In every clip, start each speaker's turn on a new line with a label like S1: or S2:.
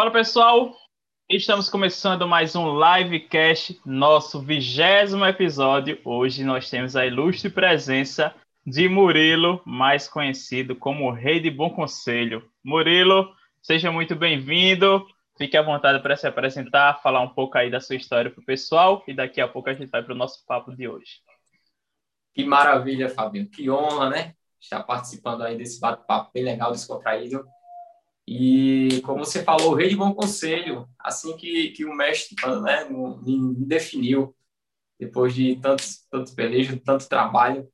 S1: Fala pessoal, estamos começando mais um livecast, nosso vigésimo episódio. Hoje nós temos a ilustre presença de Murilo, mais conhecido como Rei de Bom Conselho. Murilo, seja muito bem-vindo. Fique à vontade para se apresentar, falar um pouco aí da sua história para o pessoal e daqui a pouco a gente vai para o nosso papo de hoje.
S2: Que maravilha, Fabinho. Que honra, né? Estar participando aí desse bate-papo bem legal, descontraído. E, como você falou, o rei de bom conselho, assim que, que o mestre né, me definiu, depois de tantos, tantos pelejos, tanto trabalho.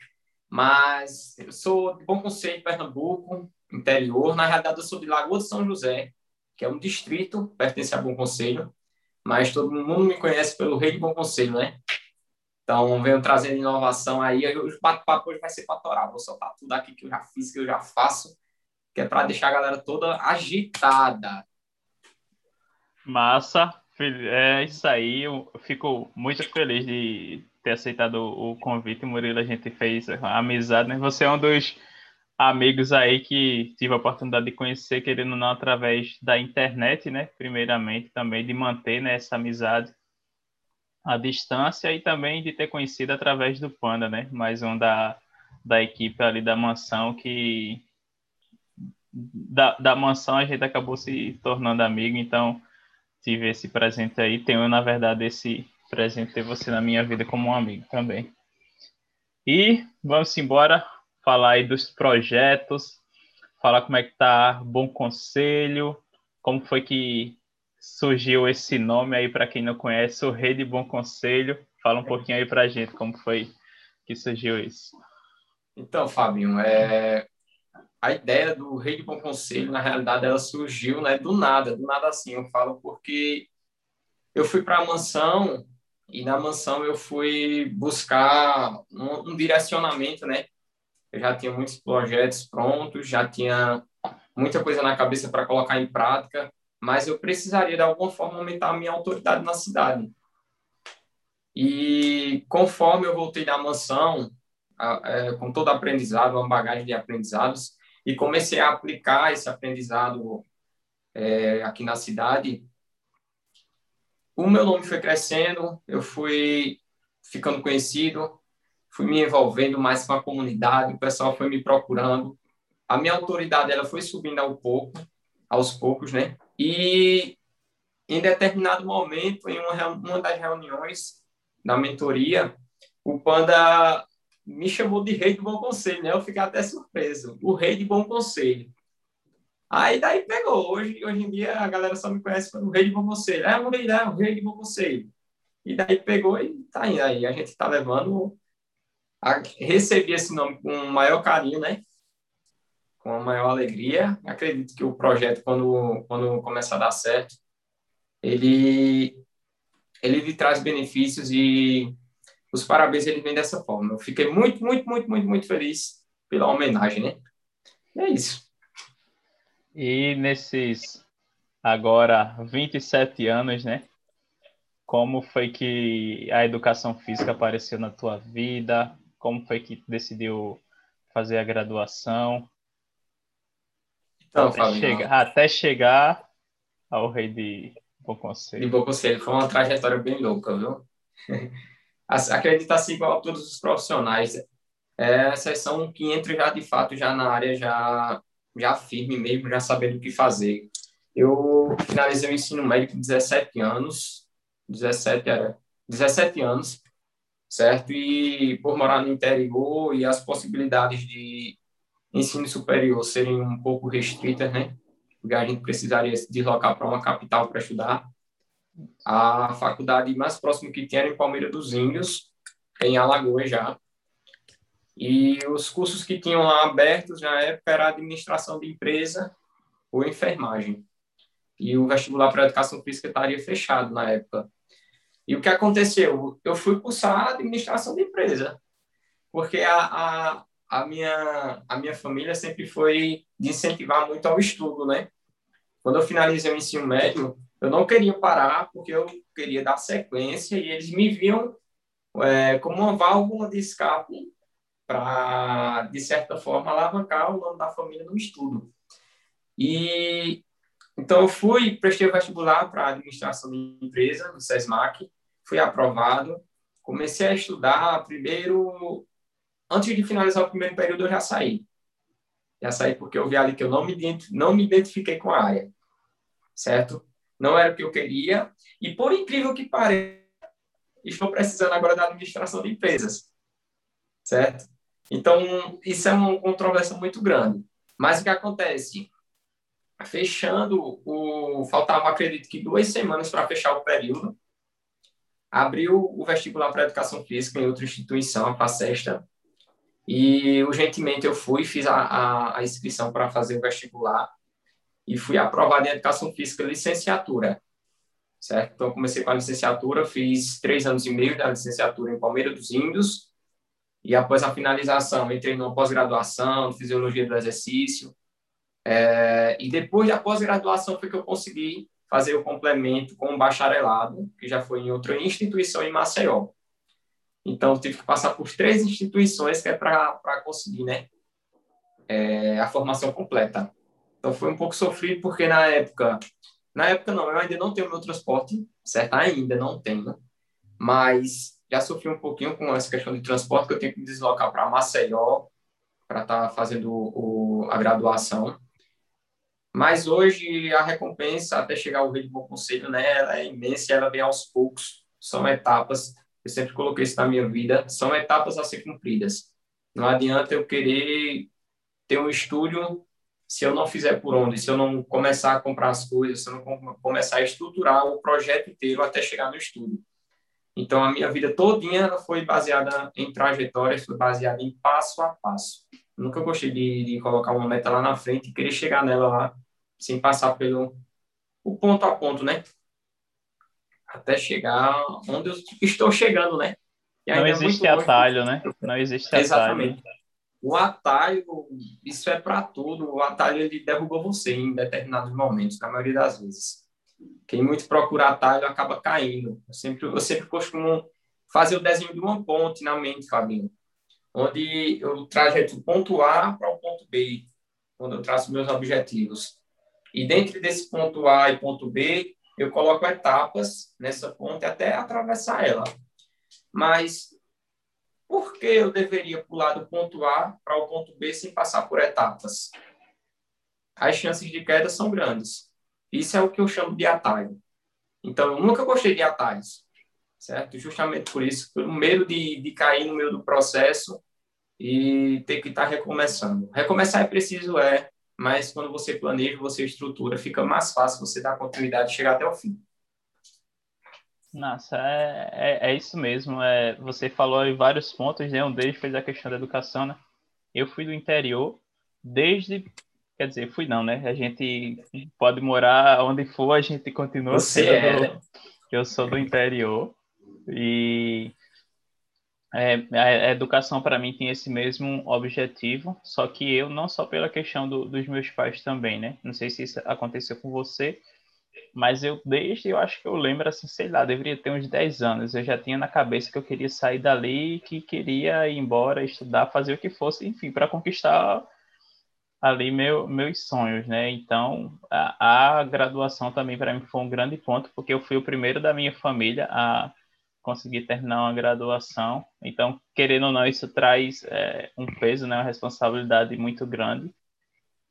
S2: Mas eu sou de Bom Conselho, Pernambuco, interior. Na realidade, eu sou de Lagoa de São José, que é um distrito, pertence a Bom Conselho. Mas todo mundo me conhece pelo Rei de Bom Conselho, né? Então, venho trazendo inovação aí. O bate-papo hoje vai ser para Vou soltar tudo aqui que eu já fiz, que eu já faço que é para deixar a galera toda agitada.
S1: Massa, é isso aí. Eu fico muito feliz de ter aceitado o convite, Murilo. A gente fez amizade, né? Você é um dos amigos aí que tive a oportunidade de conhecer, querendo ou não, através da internet, né? Primeiramente, também de manter né, essa amizade à distância e também de ter conhecido através do Panda, né? Mais um da, da equipe ali da mansão que da, da mansão a gente acabou se tornando amigo, então tive esse presente aí. Tenho, na verdade, esse presente de você na minha vida como um amigo também. E vamos embora falar aí dos projetos, falar como é que tá Bom Conselho, como foi que surgiu esse nome aí para quem não conhece, o Rei de Bom Conselho. Fala um pouquinho aí para a gente como foi que surgiu isso.
S2: Então, Fabinho, é, a ideia do Rei de Bom Conselho, na realidade, ela surgiu né, do nada, do nada assim, eu falo, porque eu fui para a mansão e na mansão eu fui buscar um, um, direcionamento, né? Eu já tinha muitos projetos prontos, já tinha muita coisa na cabeça para colocar em prática, mas eu precisaria de alguma forma aumentar a minha autoridade na cidade. E conforme eu voltei da mansão, é, com todo aprendizado, uma bagagem de aprendizados, e comecei a aplicar esse aprendizado é, aqui na cidade. O meu nome foi crescendo, eu fui ficando conhecido, fui me envolvendo mais com a comunidade, o pessoal foi me procurando. A minha autoridade ela foi subindo ao pouco, aos poucos, né? E em determinado momento, em uma, uma das reuniões da mentoria, o Panda me chamou de rei de bom conselho, né? Eu fiquei até surpreso. O rei de bom conselho. Aí daí pegou. Hoje, hoje em dia a galera só me conhece como rei de bom conselho. É o rei, é o rei de bom conselho. E daí pegou e tá indo aí. A gente está levando. A, recebi esse nome com o maior carinho, né? Com a maior alegria. Acredito que o projeto, quando, quando começar a dar certo, ele, ele lhe traz benefícios e os parabéns ele vem dessa forma. Eu fiquei muito, muito, muito, muito, muito feliz pela homenagem, né? E é isso.
S1: E nesses agora 27 anos, né? Como foi que a educação física apareceu na tua vida? Como foi que decidiu fazer a graduação? Então, até, chegar, até chegar ao rei de Bom Conselho.
S2: De Bom Conselho. Foi uma trajetória bem louca, viu? acredita assim igual a todos os profissionais. É, exceção que entra já de fato já na área já já firme mesmo, já sabendo o que fazer. Eu finalizei o ensino médio com 17 anos, 17 era 17 anos, certo? E por morar no interior e as possibilidades de ensino superior serem um pouco restritas, né? Porque a gente precisaria se deslocar para uma capital para estudar. A faculdade mais próxima que tinha era em Palmeira dos Índios, em Alagoas já. E os cursos que tinham lá abertos na época era administração de empresa ou enfermagem. E o vestibular para educação física estaria fechado na época. E o que aconteceu? Eu fui cursar administração de empresa, porque a, a, a, minha, a minha família sempre foi de incentivar muito ao estudo, né? Quando eu finalizei o ensino médio, eu não queria parar porque eu queria dar sequência e eles me viam é, como uma válvula de escape para, de certa forma, alavancar o nome da família no estudo. E Então, eu fui, prestei vestibular para administração de empresa no SESMAC, fui aprovado, comecei a estudar primeiro, antes de finalizar o primeiro período, eu já saí. Já saí porque eu vi ali que eu não me, não me identifiquei com a área, certo? Não era o que eu queria, e por incrível que pareça, estou precisando agora da administração de empresas, certo? Então, isso é uma controvérsia muito grande. Mas o que acontece? Fechando, o, faltava, acredito que duas semanas para fechar o período, abriu o vestibular para educação física em outra instituição, a FACESTA, e urgentemente eu fui, fiz a, a, a inscrição para fazer o vestibular e fui aprovado em educação física licenciatura, certo? Então comecei com a licenciatura, fiz três anos e meio da licenciatura em Palmeira dos Índios e após a finalização entrei numa pós-graduação, fisiologia do exercício é, e depois da pós-graduação foi que eu consegui fazer o complemento com o bacharelado, que já foi em outra instituição em Maceió. Então, tive que passar por três instituições que é para conseguir né, é, a formação completa. Então, foi um pouco sofrido, porque na época... Na época, não, eu ainda não tenho meu transporte, certo? Ainda não tenho. Mas já sofri um pouquinho com essa questão de transporte, que eu tenho que me deslocar para Maceió para estar tá fazendo o, a graduação. Mas hoje a recompensa até chegar ao Rei de Bom Conselho, né, ela é imensa, ela vem aos poucos, são etapas. Eu sempre coloquei isso na minha vida, são etapas a ser cumpridas. Não adianta eu querer ter um estúdio se eu não fizer por onde, se eu não começar a comprar as coisas, se eu não começar a estruturar o projeto inteiro até chegar no estúdio. Então, a minha vida todinha foi baseada em trajetórias, foi baseada em passo a passo. Nunca gostei de, de colocar uma meta lá na frente e querer chegar nela lá sem passar pelo o ponto a ponto, né? Até chegar onde eu estou chegando, né?
S1: Não é existe atalho, né? Não existe atalho.
S2: Exatamente. O atalho, isso é para tudo. O atalho ele derrubou você em determinados momentos, na maioria das vezes. Quem muito procura atalho acaba caindo. Eu sempre, eu sempre costumo fazer o desenho de uma ponte na mente, Fabinho, onde eu trajeto do ponto A para o ponto B, quando eu traço meus objetivos. E dentro desse ponto A e ponto B, eu coloco etapas nessa ponte até atravessar ela. Mas por que eu deveria pular do ponto A para o ponto B sem passar por etapas? As chances de queda são grandes. Isso é o que eu chamo de atalho. Então, eu nunca gostei de atalhos, certo? Justamente por isso, pelo medo de, de cair no meio do processo e ter que estar recomeçando. Recomeçar é preciso, é, mas quando você planeja, você estrutura, fica mais fácil você dar continuidade e chegar até o fim.
S1: Nossa, é, é, é, isso mesmo. É, você falou em vários pontos, né? Um deles fez a questão da educação, né? Eu fui do interior desde. Quer dizer, fui não, né? A gente pode morar onde for, a gente continua
S2: você sendo. É,
S1: né? Eu sou do interior. E é, a educação para mim tem esse mesmo objetivo, só que eu não só pela questão do, dos meus pais também, né? Não sei se isso aconteceu com você, mas eu desde, eu acho que eu lembro assim, sei lá, deveria ter uns 10 anos, eu já tinha na cabeça que eu queria sair dali, que queria ir embora, estudar, fazer o que fosse, enfim, para conquistar ali meu, meus sonhos, né? Então, a, a graduação também para mim foi um grande ponto, porque eu fui o primeiro da minha família a conseguir terminar uma graduação. Então, querendo ou não, isso traz é, um peso, né, uma responsabilidade muito grande.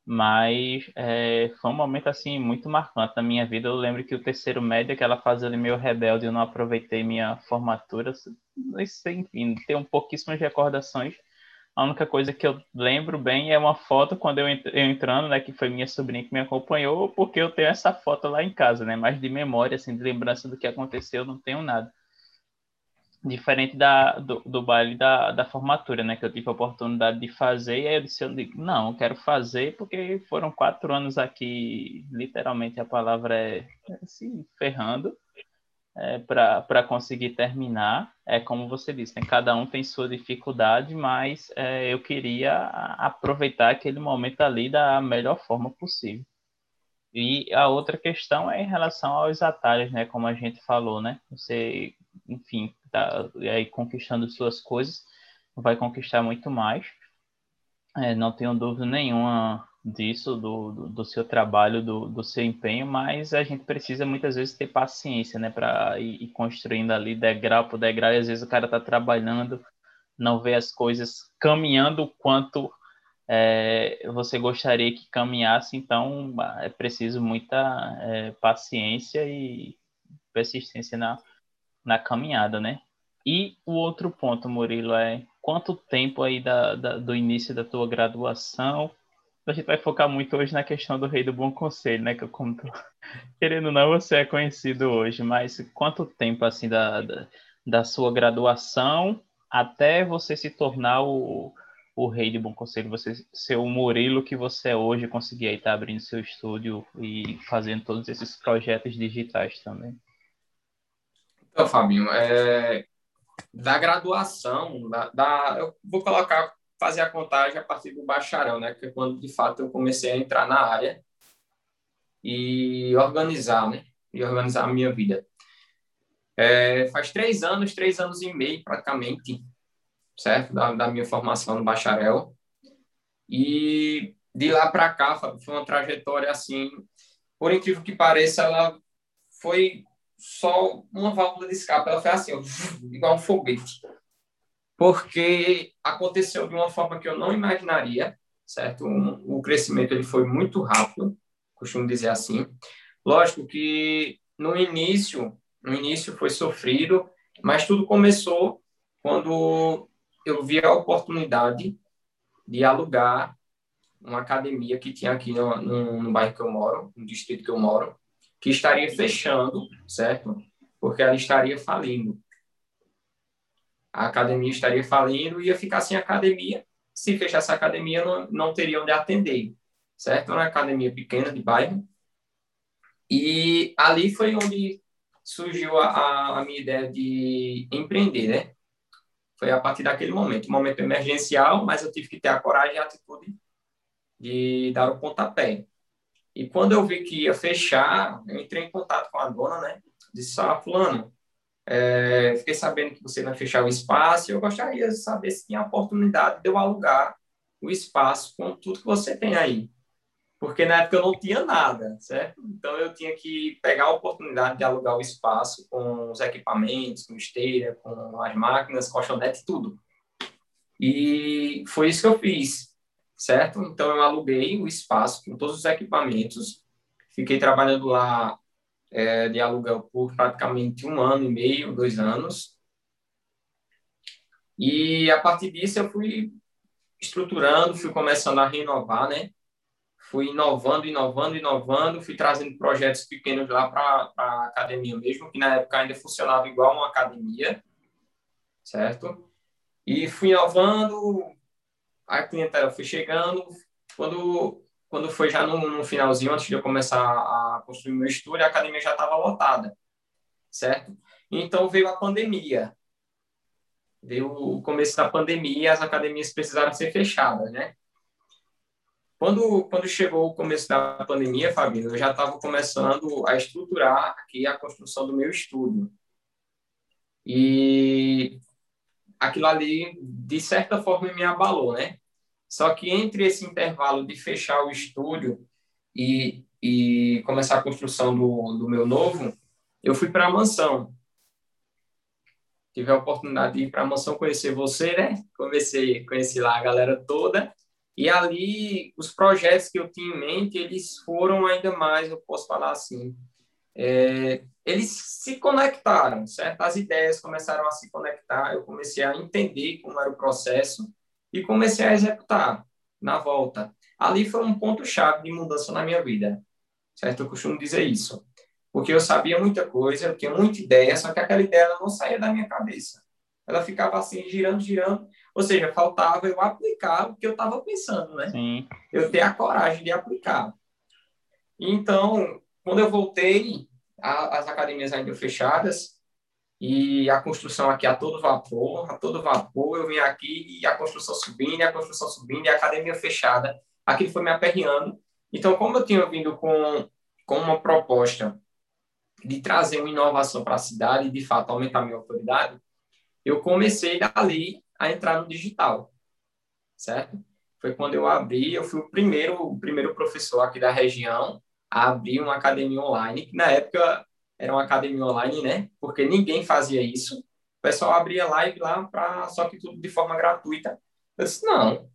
S1: Mas é, foi um momento assim muito marcante na minha vida. Eu lembro que o terceiro médio, aquela fase ali meio rebelde, eu não aproveitei minha formatura. Isso, enfim, tenho pouquíssimas recordações. A única coisa que eu lembro bem é uma foto quando eu, entrando, né, que foi minha sobrinha que me acompanhou, porque eu tenho essa foto lá em casa, né, mas de memória, assim, de lembrança do que aconteceu, eu não tenho nada diferente da, do, do baile da, da formatura, né? Que eu tive a oportunidade de fazer, e aí eu disse, eu digo, não, eu quero fazer porque foram quatro anos aqui, literalmente a palavra é, é se assim, ferrando, é, para conseguir terminar. É como você disse, né? cada um tem sua dificuldade, mas é, eu queria aproveitar aquele momento ali da melhor forma possível. E a outra questão é em relação aos atalhos, né? Como a gente falou, né? Você, enfim, tá aí conquistando suas coisas, vai conquistar muito mais. É, não tenho dúvida nenhuma disso, do, do, do seu trabalho, do, do, seu empenho, mas a gente precisa muitas vezes ter paciência, né, para ir, ir, construindo ali degrau por degrau, e às vezes o cara está trabalhando, não vê as coisas caminhando o quanto é, você gostaria que caminhasse, então é preciso muita é, paciência e persistência na, na caminhada, né? E o outro ponto, Murilo, é quanto tempo aí da, da, do início da tua graduação? A gente vai focar muito hoje na questão do Rei do Bom Conselho, né? Que eu como tô... querendo ou não, você é conhecido hoje, mas quanto tempo assim da, da, da sua graduação até você se tornar o, o rei de bom conselho, você ser o Murilo que você é hoje, conseguir aí estar tá abrindo seu estúdio e fazendo todos esses projetos digitais também.
S2: Então, Fabinho, é, da graduação, da, da, eu vou colocar, fazer a contagem a partir do bacharel, né? Que é quando de fato eu comecei a entrar na área e organizar, né? E organizar a minha vida. É, faz três anos, três anos e meio praticamente, certo? Da, da minha formação no bacharel. E de lá para cá foi uma trajetória assim, por incrível que pareça, ela foi só uma válvula de escape. Ela foi assim, igual um foguete. Porque aconteceu de uma forma que eu não imaginaria, certo? o crescimento ele foi muito rápido, costumo dizer assim. Lógico que no início, no início foi sofrido, mas tudo começou quando eu vi a oportunidade de alugar uma academia que tinha aqui no, no, no, bairro que eu moro, no distrito que eu moro, que estaria fechando, certo? Porque ela estaria falindo. A academia estaria falindo e ia ficar sem academia. Se fechasse a academia, não, não teria onde atender, certo? Era uma academia pequena de bairro. E ali foi onde surgiu a, a minha ideia de empreender, né? Foi a partir daquele momento, um momento emergencial, mas eu tive que ter a coragem e a atitude de dar o pontapé. E quando eu vi que ia fechar, eu entrei em contato com a dona, né? Disse, ah, fulano, é, fiquei sabendo que você vai fechar o espaço e eu gostaria de saber se tinha a oportunidade de eu alugar o espaço com tudo que você tem aí porque na época eu não tinha nada, certo? Então eu tinha que pegar a oportunidade de alugar o espaço com os equipamentos, com esteira, com as máquinas, colchonete, tudo. E foi isso que eu fiz, certo? Então eu aluguei o espaço com todos os equipamentos, fiquei trabalhando lá é, de aluguel por praticamente um ano e meio, dois anos. E a partir disso eu fui estruturando, fui começando a renovar, né? fui inovando, inovando, inovando, fui trazendo projetos pequenos lá para a academia mesmo, que na época ainda funcionava igual uma academia, certo? E fui inovando, a clientela foi chegando, quando quando foi já no, no finalzinho, antes de eu começar a construir meu estúdio, a academia já estava lotada, certo? Então veio a pandemia, veio o começo da pandemia, as academias precisaram ser fechadas, né? Quando, quando chegou o começo da pandemia, Fabinho, eu já estava começando a estruturar aqui a construção do meu estúdio. E aquilo ali, de certa forma, me abalou, né? Só que entre esse intervalo de fechar o estúdio e, e começar a construção do, do meu novo, eu fui para a mansão. Tive a oportunidade de ir para a mansão conhecer você, né? Comecei, conheci lá a galera toda. E ali, os projetos que eu tinha em mente, eles foram ainda mais, eu posso falar assim, é, eles se conectaram, certo? As ideias começaram a se conectar, eu comecei a entender como era o processo e comecei a executar na volta. Ali foi um ponto-chave de mudança na minha vida, certo? Eu costumo dizer isso, porque eu sabia muita coisa, eu tinha muita ideia, só que aquela ideia não saía da minha cabeça. Ela ficava assim, girando, girando, ou seja, faltava eu aplicar o que eu estava pensando, né?
S1: Sim.
S2: Eu ter a coragem de aplicar. Então, quando eu voltei, as academias ainda fechadas e a construção aqui a todo vapor, a todo vapor, eu vim aqui e a construção subindo, a construção subindo, e a academia fechada. Aquilo foi me aperreando. Então, como eu tinha vindo com, com uma proposta de trazer uma inovação para a cidade de fato, aumentar a minha autoridade, eu comecei dali a entrar no digital, certo? foi quando eu abri, eu fui o primeiro, o primeiro professor aqui da região a abrir uma academia online, que na época era uma academia online, né? Porque ninguém fazia isso. O pessoal abria live lá, pra, só que tudo de forma gratuita. Eu disse, não,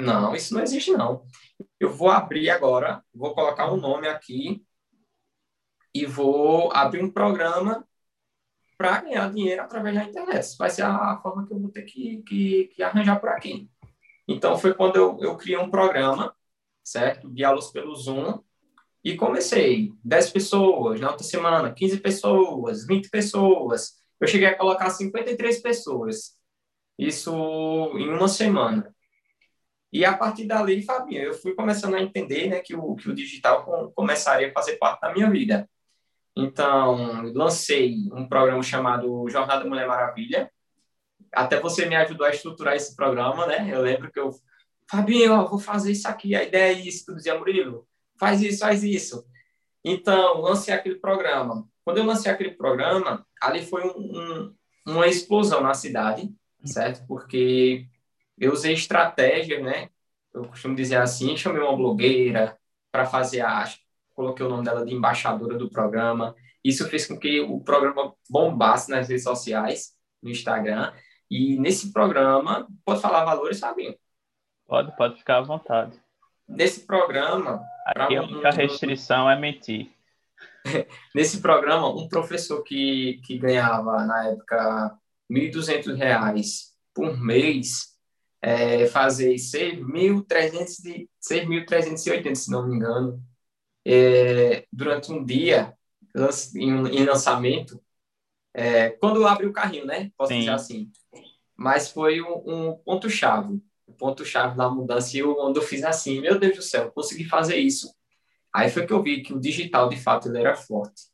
S2: não, isso não existe não. Eu vou abrir agora, vou colocar um nome aqui e vou abrir um programa para ganhar dinheiro através da internet. Vai ser a forma que eu vou ter que, que, que arranjar por aqui. Então, foi quando eu, eu criei um programa, certo? De aulas pelo Zoom, e comecei. 10 pessoas, na outra semana, 15 pessoas, 20 pessoas. Eu cheguei a colocar 53 pessoas. Isso em uma semana. E a partir dali, Fabinho, eu fui começando a entender né, que, o, que o digital começaria a fazer parte da minha vida. Então, lancei um programa chamado Jornada Mulher Maravilha, até você me ajudou a estruturar esse programa, né? Eu lembro que eu, Fabinho, ó, vou fazer isso aqui, a ideia é isso, tu dizia, Murilo, faz isso, faz isso. Então, lancei aquele programa. Quando eu lancei aquele programa, ali foi um, um, uma explosão na cidade, certo? Porque eu usei estratégias, né? Eu costumo dizer assim, chamei uma blogueira para fazer a... Coloquei o nome dela de embaixadora do programa. Isso fez com que o programa bombasse nas redes sociais, no Instagram. E nesse programa, pode falar valores, Fabinho?
S1: Pode, pode ficar à vontade.
S2: Nesse programa.
S1: Aqui a única restrição é mentir.
S2: nesse programa, um professor que, que ganhava, na época, R$ 1.200 por mês, é, fazer 6.380, se não me engano, é, durante um dia, em, lançamento, é, quando abre o carrinho, né? Posso Sim. dizer assim mas foi um, um ponto-chave, ponto-chave da mudança, e eu, quando eu fiz assim, meu Deus do céu, consegui fazer isso. Aí foi que eu vi que o digital, de fato, ele era forte.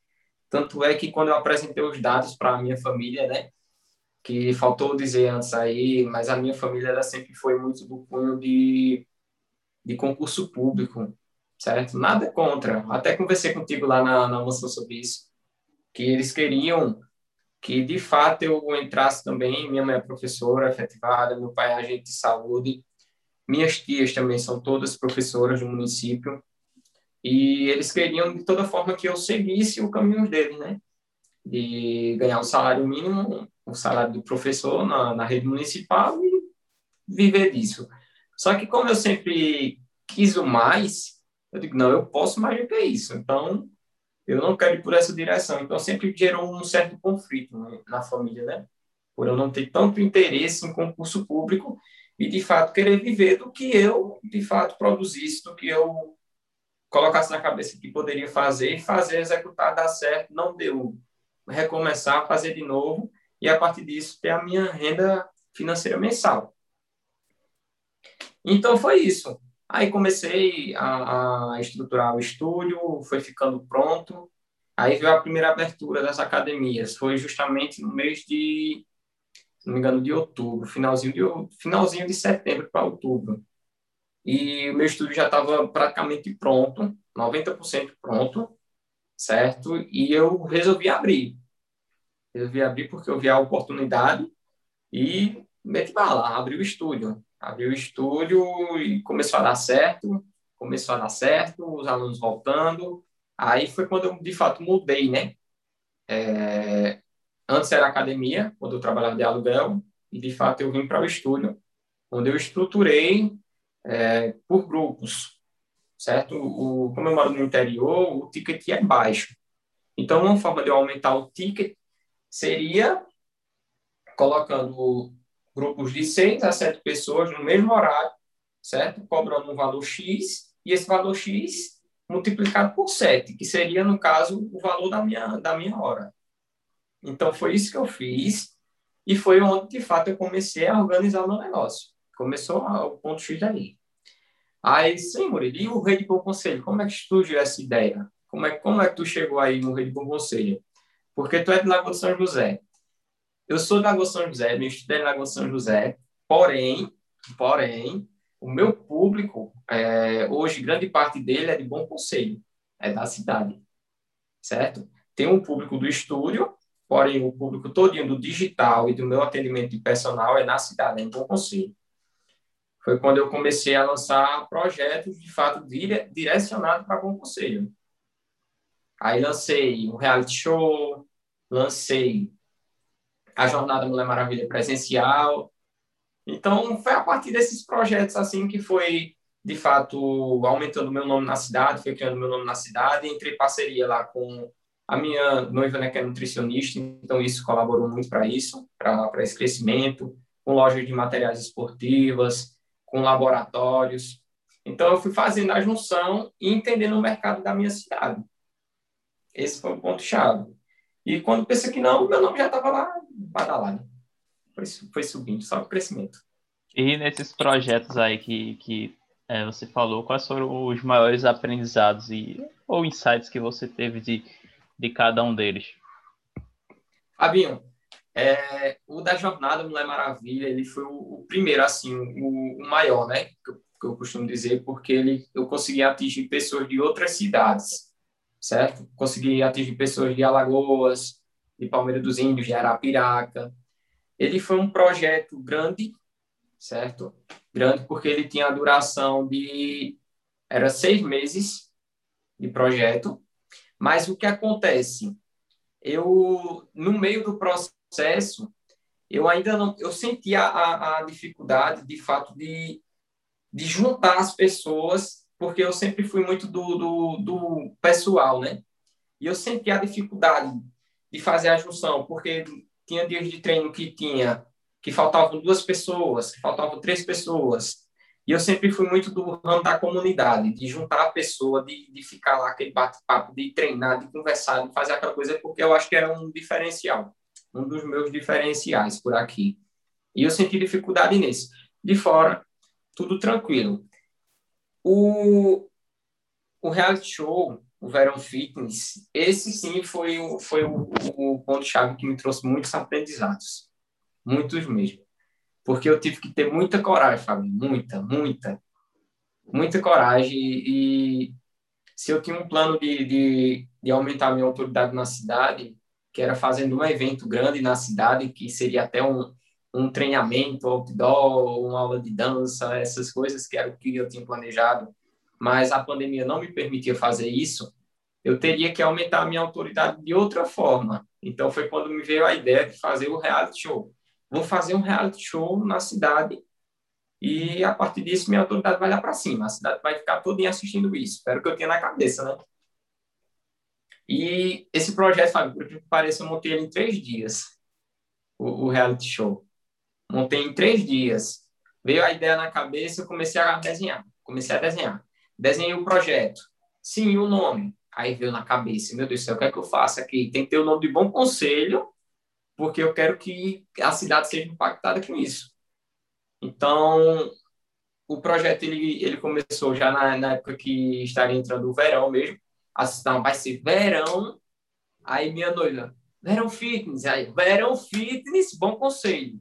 S2: Tanto é que quando eu apresentei os dados para a minha família, né, que faltou dizer antes aí, mas a minha família ela sempre foi muito do cunho de, de concurso público, certo? Nada contra. Até conversei contigo lá na, na moção sobre isso, que eles queriam que de fato eu entrasse também. Minha mãe é professora efetivada, meu pai é agente de saúde, minhas tias também são todas professoras do município, e eles queriam de toda forma que eu seguisse o caminho deles, né? De ganhar o salário mínimo, o salário do professor na, na rede municipal e viver disso. Só que como eu sempre quis o mais, eu digo, não, eu posso mais do que isso. Então, eu não quero ir por essa direção. Então, sempre gerou um certo conflito né, na família, né? Por eu não ter tanto interesse em concurso público e, de fato, querer viver do que eu, de fato, produzisse, do que eu colocasse na cabeça que poderia fazer e fazer, executar, dar certo, não deu. Recomeçar, fazer de novo e, a partir disso, ter a minha renda financeira mensal. Então, foi isso. Aí comecei a, a, estruturar o estúdio, foi ficando pronto. Aí veio a primeira abertura das academias, foi justamente no mês de, se não me engano, de outubro, finalzinho de, finalzinho de setembro para outubro. E o meu estúdio já estava praticamente pronto, 90% pronto, certo? E eu resolvi abrir. Resolvi abrir porque eu vi a oportunidade e meti bala, abri o estúdio abriu o estúdio e começou a dar certo, começou a dar certo, os alunos voltando. Aí foi quando eu, de fato, mudei, né? É, antes era academia, quando eu trabalhava de aluguel, e de fato eu vim para o estúdio, onde eu estruturei é, por grupos, certo? O, como eu moro no interior, o ticket é baixo. Então, uma forma de eu aumentar o ticket seria colocando grupos de seis a sete pessoas no mesmo horário, certo? Cobrando um valor X, e esse valor X multiplicado por sete, que seria, no caso, o valor da minha, da minha hora. Então, foi isso que eu fiz, e foi onde, de fato, eu comecei a organizar o meu negócio. Começou o ponto X aí. Aí, sim, Murilo, e o Rei de Bom Conselho? Como é que surgiu essa ideia? Como é, como é que tu chegou aí no Rei de Bom Conselho? Porque tu é de Lagoa de São José. Eu sou da Lagoa São José, me estudei na Lagoa São José, porém, porém, o meu público, é, hoje, grande parte dele é de bom conselho, é da cidade, certo? Tem um público do estúdio, porém, o público todinho do digital e do meu atendimento de personal é na cidade, é em bom conselho. foi quando eu comecei a lançar projetos, de fato, dire, direcionados para Bom Conselho. Aí lancei um reality show, lancei a Jornada Mulher Maravilha presencial. Então, foi a partir desses projetos, assim, que foi, de fato, aumentando meu nome na cidade, foi criando meu nome na cidade, entrei parceria lá com a minha noiva, né, que é nutricionista, então isso colaborou muito para isso, para esse crescimento, com lojas de materiais esportivas, com laboratórios. Então, eu fui fazendo a junção e entendendo o mercado da minha cidade. Esse foi o ponto-chave. E quando pensei que não, meu nome já estava lá badalado. Foi, foi subindo, só o crescimento.
S1: E nesses projetos aí que, que é, você falou, quais foram os maiores aprendizados e, ou insights que você teve de, de cada um deles?
S2: Fabinho, é, o da Jornada Mulher Maravilha, ele foi o, o primeiro, assim, o, o maior, né? Que eu, que eu, costumo dizer, porque ele, eu consegui atingir pessoas de outras cidades, certo? Consegui atingir pessoas de Alagoas, de Palmeira dos Índios, de Arapiraca. Ele foi um projeto grande, certo? Grande porque ele tinha a duração de... Era seis meses de projeto, mas o que acontece? Eu, no meio do processo, eu ainda não, eu senti a, a, a dificuldade, de fato, de, de juntar as pessoas, porque eu sempre fui muito do, do, do pessoal, né? E eu senti a dificuldade de fazer a junção, porque tinha dias de treino que tinha que faltavam duas pessoas, que faltavam três pessoas. E eu sempre fui muito do ramo da comunidade, de juntar a pessoa, de, de ficar lá aquele bate-papo, de treinar, de conversar, de fazer aquela coisa, porque eu acho que era um diferencial um dos meus diferenciais por aqui. E eu senti dificuldade nesse. De fora, tudo tranquilo. O, o reality show, o Verão Fitness, esse sim foi, o, foi o, o ponto-chave que me trouxe muitos aprendizados. Muitos mesmo. Porque eu tive que ter muita coragem, Fábio. Muita, muita. Muita coragem. E, se eu tinha um plano de, de, de aumentar a minha autoridade na cidade, que era fazendo um evento grande na cidade, que seria até um, um treinamento outdoor, uma aula de dança, essas coisas que era o que eu tinha planejado, mas a pandemia não me permitia fazer isso, eu teria que aumentar a minha autoridade de outra forma. Então foi quando me veio a ideia de fazer o reality show. Vou fazer um reality show na cidade e a partir disso minha autoridade vai lá para cima. A cidade vai ficar todinha assistindo isso. Espero que eu tenha na cabeça, né? E esse projeto, Fábio, por que eu montei ele em três dias, o, o, reality show. Montei em três dias. Veio a ideia na cabeça, eu comecei a desenhar. Comecei a desenhar. Desenhei o projeto. Sim, o nome. Aí veio na cabeça, meu Deus do céu, o que é que eu faço aqui? Tem que ter o nome de Bom Conselho, porque eu quero que a cidade seja impactada com isso. Então, o projeto ele, ele começou já na, na época que estaria entrando o verão mesmo não, vai ser verão. Aí minha noiva, verão fitness. Aí, verão fitness, bom conselho.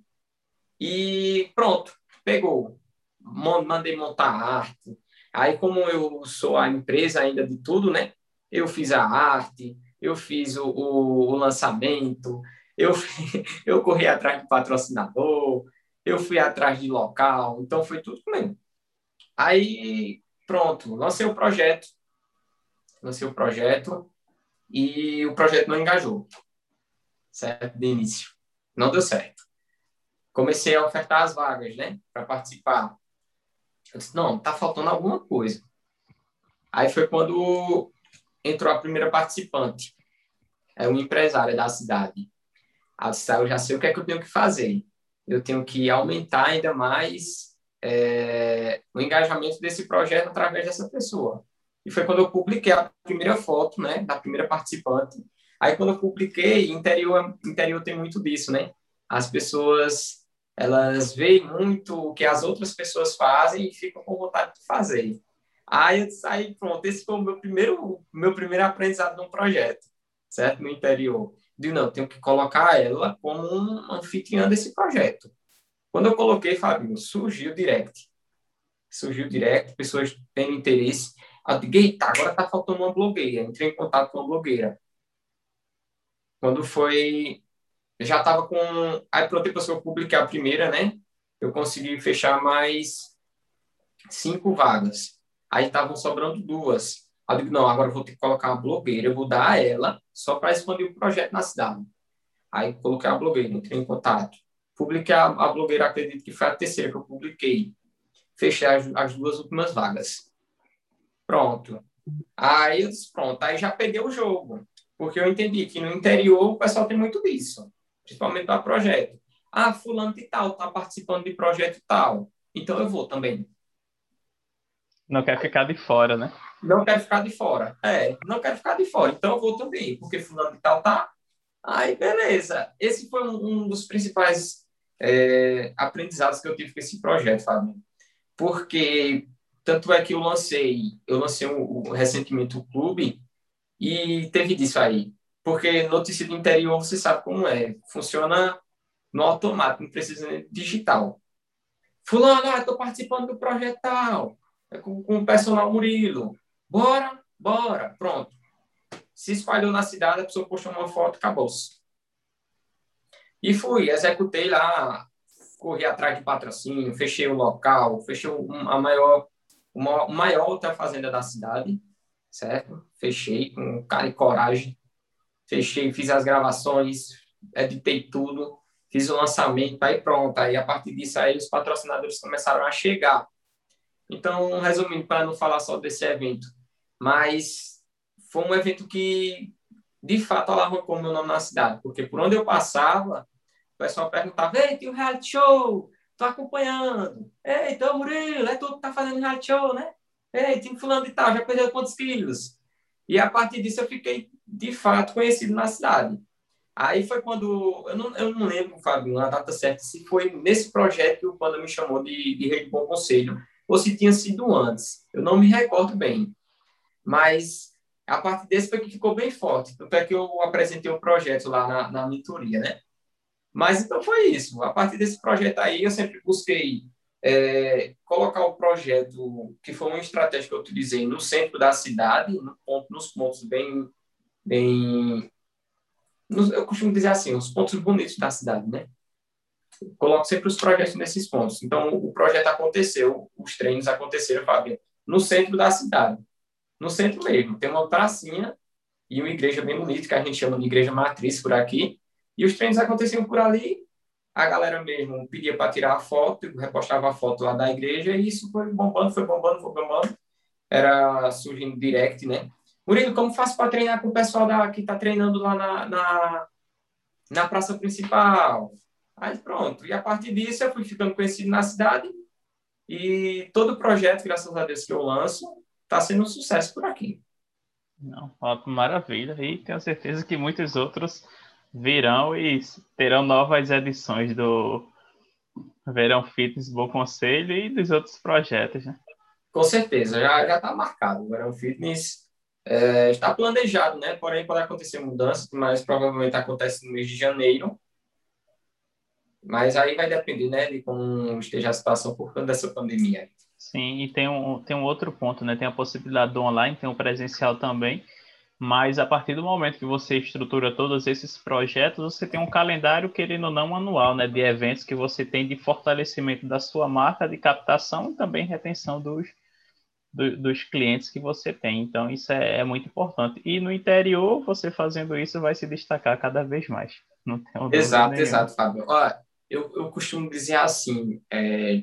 S2: E pronto, pegou. Mandei montar arte. Aí, como eu sou a empresa ainda de tudo, né? Eu fiz a arte, eu fiz o, o, o lançamento, eu, eu corri atrás de patrocinador, eu fui atrás de local, então foi tudo comigo. Aí, pronto, lancei o projeto lancei o projeto e o projeto não engajou, certo? De início. Não deu certo. Comecei a ofertar as vagas, né? Para participar. Eu disse, não, tá faltando alguma coisa. Aí foi quando entrou a primeira participante. É uma empresária da cidade. Ela disse, ah, eu já sei o que é que eu tenho que fazer. Eu tenho que aumentar ainda mais é, o engajamento desse projeto através dessa pessoa. E foi quando eu publiquei a primeira foto, né, da primeira participante. Aí quando eu publiquei, interior, interior tem muito disso, né? As pessoas, elas veem muito o que as outras pessoas fazem e ficam com vontade de fazer. Aí eu saí, pronto, esse foi o meu primeiro, meu primeiro aprendizado num projeto, certo? No interior. De não, tenho que colocar ela como um anfitriã desse projeto. Quando eu coloquei, Fabinho, surgiu direct. Surgiu direct, pessoas tendo interesse. Eu digo, eita, agora tá faltando uma blogueira. Entrei em contato com uma blogueira. Quando foi. Já tava com. Aí, pronto, depois que eu publiquei a primeira, né? Eu consegui fechar mais cinco vagas. Aí estavam sobrando duas. Aí eu digo, não, agora eu vou ter que colocar uma blogueira, eu vou dar a ela só para expandir o projeto na cidade. Aí coloquei a blogueira, entrei em contato. Publiquei a, a blogueira, acredito que foi a terceira que eu publiquei. Fechei as, as duas últimas vagas. Pronto. Aí eu disse, pronto, aí já peguei o jogo. Porque eu entendi que no interior o pessoal tem muito isso, principalmente para projeto. Ah, fulano de tal está participando de projeto tal, então eu vou também.
S1: Não quer ficar de fora, né?
S2: Não quer ficar de fora. É, não quero ficar de fora, então eu vou também, porque fulano de tal tá. Aí, beleza. Esse foi um, um dos principais é, aprendizados que eu tive com esse projeto, Fábio. Porque tanto é que eu lancei, eu lancei um, um, recentemente o clube e teve disso aí. Porque notícia do interior, você sabe como é. Funciona no automático, não precisa digital. Fulano, ah, estou participando do projeto tal é com, com o personal Murilo. Bora, bora, pronto. Se espalhou na cidade, a pessoa postou uma foto, acabou-se. E fui, executei lá, corri atrás de patrocínio, fechei o local, fechei a maior, uma, maior outra fazenda da cidade, certo? Fechei com cara e coragem. Fechei, fiz as gravações, editei tudo, fiz o lançamento, aí pronto. Aí a partir disso aí os patrocinadores começaram a chegar. Então, resumindo, para não falar só desse evento, mas foi um evento que, de fato, alavancou meu nome na cidade, porque por onde eu passava, o pessoal perguntava: Ei, tem um reality show, tô acompanhando. Ei, então, Murilo, é tu que tá fazendo reality show, né? Ei, tem fulano de tal, já perdeu quantos quilos? E a partir disso eu fiquei, de fato, conhecido na cidade. Aí foi quando, eu não, eu não lembro, Fábio, a data certa, se foi nesse projeto que o Panda me chamou de, de Rei de Bom Conselho, ou se tinha sido antes. Eu não me recordo bem. Mas a partir desse foi que ficou bem forte. Tanto é que eu apresentei o um projeto lá na, na mentoria, né? Mas então foi isso. A partir desse projeto aí, eu sempre busquei é, colocar o projeto, que foi uma estratégia que eu utilizei no centro da cidade, no ponto, nos pontos bem. bem nos, eu costumo dizer assim, os pontos bonitos da cidade, né? coloco sempre os projetos nesses pontos. Então, o projeto aconteceu, os treinos aconteceram, Fábio, no centro da cidade. No centro mesmo. Tem uma pracinha e uma igreja bem bonita, que a gente chama de igreja matriz por aqui. E os treinos aconteciam por ali. A galera mesmo pedia para tirar a foto, repostava a foto lá da igreja, e isso foi bombando, foi bombando, foi bombando. Era surgindo direct, né? Murilo, como faço para treinar com o pessoal da, que está treinando lá na, na, na praça principal? Aí pronto. E a partir disso eu fui ficando conhecido na cidade e todo projeto, graças a Deus, que eu lanço, está sendo um sucesso por aqui.
S1: Não, ótimo, maravilha. E tenho certeza que muitos outros virão e terão novas edições do Verão Fitness Bom Conselho e dos outros projetos, né?
S2: Com certeza, já está marcado. O Verão Fitness é, está planejado, né? Porém, pode acontecer mudanças, mas provavelmente acontece no mês de janeiro. Mas aí vai depender, né, de como esteja a situação por conta dessa pandemia.
S1: Sim, e tem um, tem um outro ponto, né? Tem a possibilidade do online, tem o presencial também, mas a partir do momento que você estrutura todos esses projetos, você tem um calendário, querendo ou não, anual, né? De eventos que você tem de fortalecimento da sua marca, de captação e também retenção dos, do, dos clientes que você tem. Então, isso é, é, muito importante. E no interior, você fazendo isso vai se destacar cada vez mais. Não
S2: tem exato, exato, Fábio. Olha, eu, eu costumo dizer assim, é,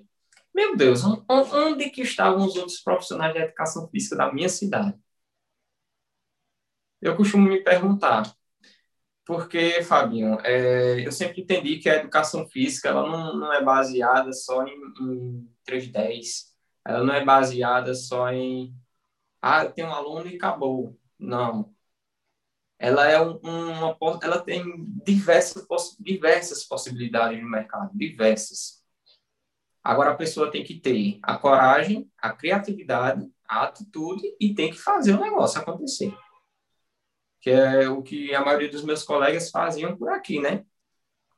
S2: meu Deus, onde que estavam os outros profissionais de educação física da minha cidade? Eu costumo me perguntar, porque, Fabinho, é, eu sempre entendi que a educação física ela não, não é baseada só em, em 310, ela não é baseada só em, ah, tem um aluno e acabou. Não, ela é um, uma ela tem diversas diversas possibilidades no mercado, diversas. Agora a pessoa tem que ter a coragem, a criatividade, a atitude e tem que fazer o negócio acontecer. Que é o que a maioria dos meus colegas faziam por aqui, né?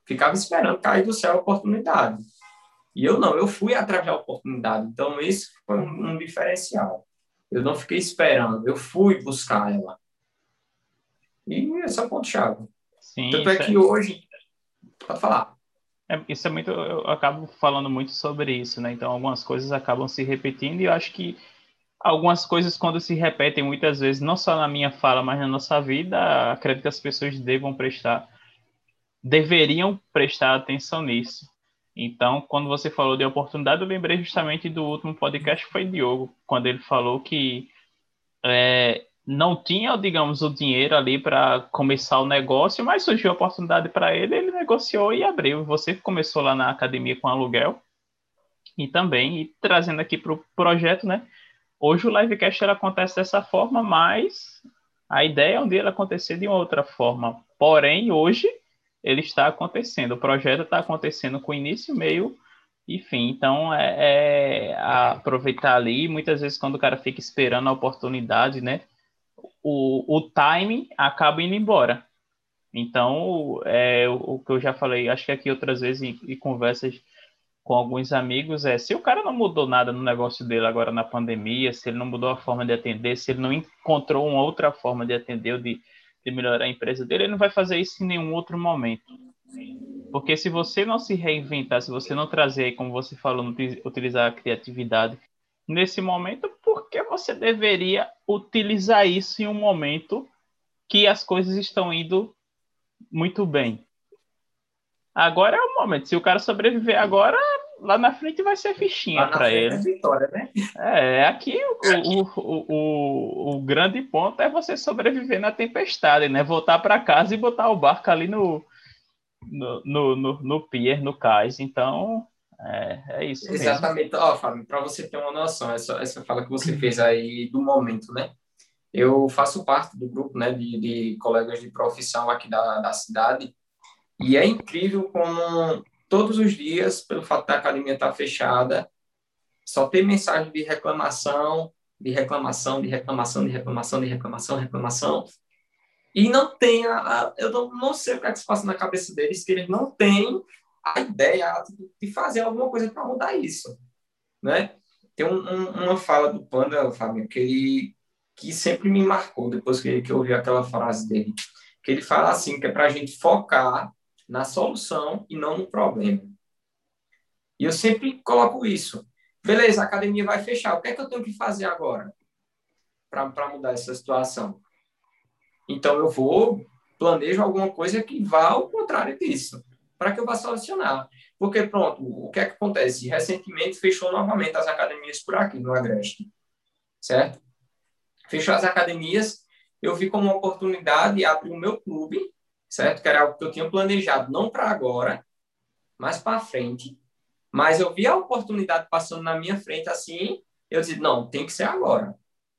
S2: Ficava esperando cair do céu a oportunidade. E eu não, eu fui atrás da oportunidade. Então, isso foi um, um diferencial. Eu não fiquei esperando, eu fui buscar ela. E esse é o ponto-chave. Tanto é que hoje. Pode falar.
S1: É, isso é muito, eu acabo falando muito sobre isso, né? Então algumas coisas acabam se repetindo e eu acho que algumas coisas quando se repetem muitas vezes, não só na minha fala, mas na nossa vida, acredito que as pessoas devam prestar, deveriam prestar atenção nisso. Então, quando você falou de oportunidade, eu lembrei justamente do último podcast que foi Diogo, quando ele falou que é, não tinha, digamos, o dinheiro ali para começar o negócio, mas surgiu a oportunidade para ele, ele negociou e abriu. Você começou lá na academia com aluguel e também, e trazendo aqui para o projeto, né? Hoje o livecast acontece dessa forma, mas a ideia é um dia acontecer de uma outra forma. Porém, hoje ele está acontecendo, o projeto está acontecendo com início, meio e fim. Então, é, é aproveitar ali. Muitas vezes, quando o cara fica esperando a oportunidade, né? o, o timing acaba indo embora. Então, é, o, o que eu já falei, acho que aqui outras vezes em, em, conversas com alguns amigos é se o cara não mudou nada no negócio dele agora na pandemia, se ele não mudou a forma de atender, se ele não encontrou uma outra forma de atender ou de, de melhorar a empresa dele, ele não vai fazer isso em nenhum outro momento. Porque se você não se reinventar, se você não trazer, como você falou, utilizar a criatividade nesse momento, por que você deveria utilizar isso em um momento que as coisas estão indo muito bem? Agora é o momento. Se o cara sobreviver agora, lá na frente vai ser fichinha para ele. É,
S2: vitória, né?
S1: é, aqui o, o, o, o, grande ponto é você sobreviver na tempestade, né? Voltar para casa e botar o barco ali no, no, no, no, no pier, no cais. Então, é, é isso
S2: Exatamente. Ó, Fábio, para você ter uma noção, essa, essa fala que você fez aí do momento, né? Eu faço parte do grupo, né, de, de colegas de profissão aqui da, da cidade, e é incrível como todos os dias, pelo fato da academia estar fechada, só tem mensagem de reclamação, de reclamação, de reclamação, de reclamação, de reclamação, reclamação. E não tem, a, eu não, não sei o que, é que se passa na cabeça deles, que eles não têm a ideia de fazer alguma coisa para mudar isso, né? Tem um, um, uma fala do Panda, Fábio, que ele que sempre me marcou depois que, que eu ouvi aquela frase dele, que ele fala assim, que é para a gente focar na solução e não no problema. E eu sempre coloco isso. Beleza, a academia vai fechar. O que é que eu tenho que fazer agora para mudar essa situação? Então eu vou planejo alguma coisa que vá ao contrário disso para que eu vá solucionar. Porque, pronto, o que é que acontece? Recentemente fechou novamente as academias por aqui, no Agreste, certo? Fechou as academias, eu vi como uma oportunidade abrir o meu clube, certo? Que era algo que eu tinha planejado, não para agora, mas para frente. Mas eu vi a oportunidade passando na minha frente assim, eu disse, não, tem que ser agora.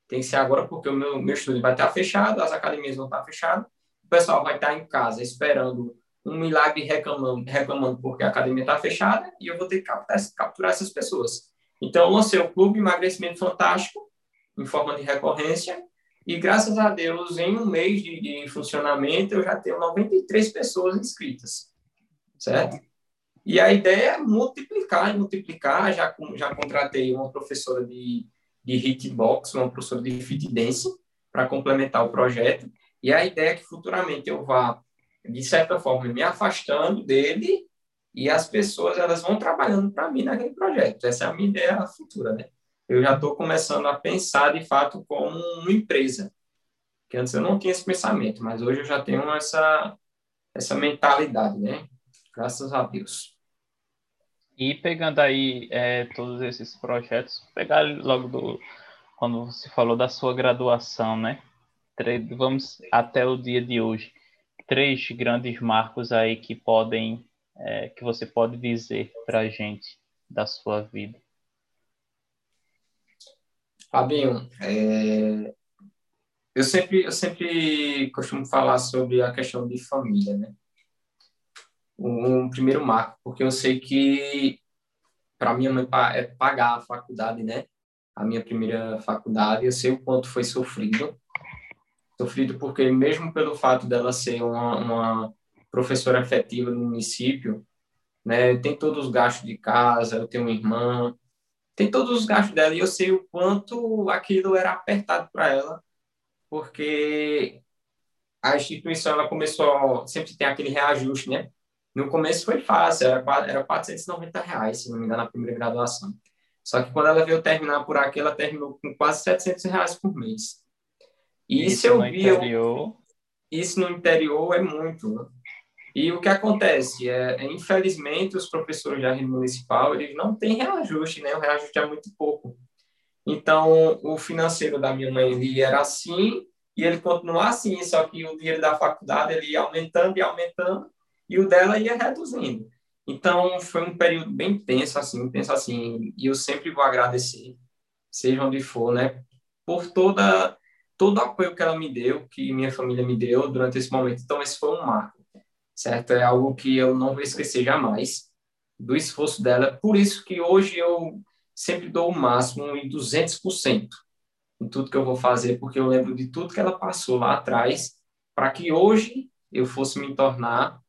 S2: Tem que ser agora porque o meu, meu estúdio vai estar fechado, as academias vão estar fechadas, o pessoal vai estar em casa esperando um milagre reclamando, reclamando porque a academia está fechada e eu vou ter que capturar, capturar essas pessoas. Então, lancei o Clube Emagrecimento Fantástico, em forma de recorrência, e graças a Deus, em um mês de, de funcionamento, eu já tenho 93 pessoas inscritas, certo? E a ideia é multiplicar, multiplicar. Já, já contratei uma professora de, de hitbox, uma professora de fit dance, para complementar o projeto. E a ideia é que futuramente eu vá de certa forma, me afastando dele e as pessoas elas vão trabalhando para mim naquele projeto. Essa é a minha ideia futura, né? Eu já estou começando a pensar de fato como uma empresa, que antes eu não tinha esse pensamento, mas hoje eu já tenho essa essa mentalidade, né? Graças a Deus.
S1: E pegando aí é, todos esses projetos, pegar logo do quando você falou da sua graduação, né? Vamos até o dia de hoje três grandes marcos aí que podem é, que você pode dizer para a gente da sua vida?
S2: Fabinho, é, eu sempre eu sempre costumo falar sobre a questão de família, né? Um, primeiro marco, porque eu sei que para minha mãe é pagar a faculdade, né? A minha primeira faculdade, eu sei o quanto foi sofrido sofrido porque mesmo pelo fato dela ser uma, uma professora efetiva no município, né, tem todos os gastos de casa, eu tenho uma irmã, tem todos os gastos dela e eu sei o quanto aquilo era apertado para ela, porque a instituição ela começou sempre tem aquele reajuste, né, No começo foi fácil, era, era 490 reais, se não me engano, na primeira graduação. Só que quando ela veio terminar por aqui, ela terminou com quase 700 reais por mês. E isso, isso eu vi. Interior... Isso no interior é muito. E o que acontece é, infelizmente, os professores da rede municipal eles não têm reajuste, né? O reajuste é muito pouco. Então, o financeiro da minha mãe ele era assim e ele continua assim, só que o dinheiro da faculdade ele ia aumentando e aumentando e o dela ia reduzindo. Então, foi um período bem tenso, assim, tenso assim, e eu sempre vou agradecer, seja onde for, né, por toda, todo o apoio que ela me deu, que minha família me deu durante esse momento. Então, esse foi um marco, certo? É algo que eu não vou esquecer jamais do esforço dela. Por isso que hoje eu sempre dou o máximo em 200% em tudo que eu vou fazer, porque eu lembro de tudo que ela passou lá atrás, para que hoje eu fosse me tornar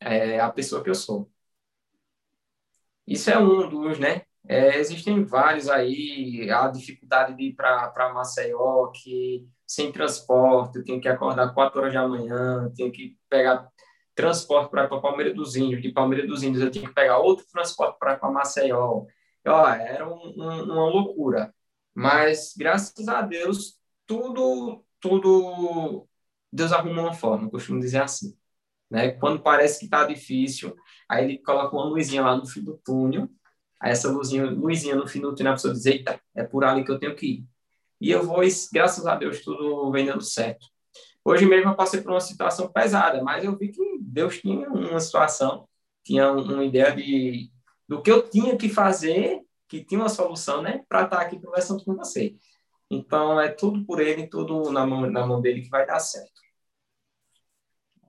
S2: é, a pessoa que eu sou. Isso é um dos, né? É, existem vários aí, a dificuldade de ir para Maceió, que sem transporte, eu tenho que acordar 4 horas da manhã, tenho que pegar transporte para Palmeira dos Índios, de Palmeira dos Índios eu tinha que pegar outro transporte para Maceió, ó, era um, um, uma loucura. Mas, graças a Deus, tudo, tudo, Deus arruma uma forma, eu costumo dizer assim. Né? Quando parece que está difícil, aí ele coloca uma luzinha lá no fim do túnel, aí essa luzinha, luzinha no fim do túnel, a pessoa diz, eita, é por ali que eu tenho que ir. E eu vou, graças a Deus, tudo vem dando certo. Hoje mesmo eu passei por uma situação pesada, mas eu vi que Deus tinha uma situação, tinha uma ideia de do que eu tinha que fazer, que tinha uma solução, né, para estar tá aqui conversando com você. Então, é tudo por ele, tudo na mão, na mão dele que vai dar certo.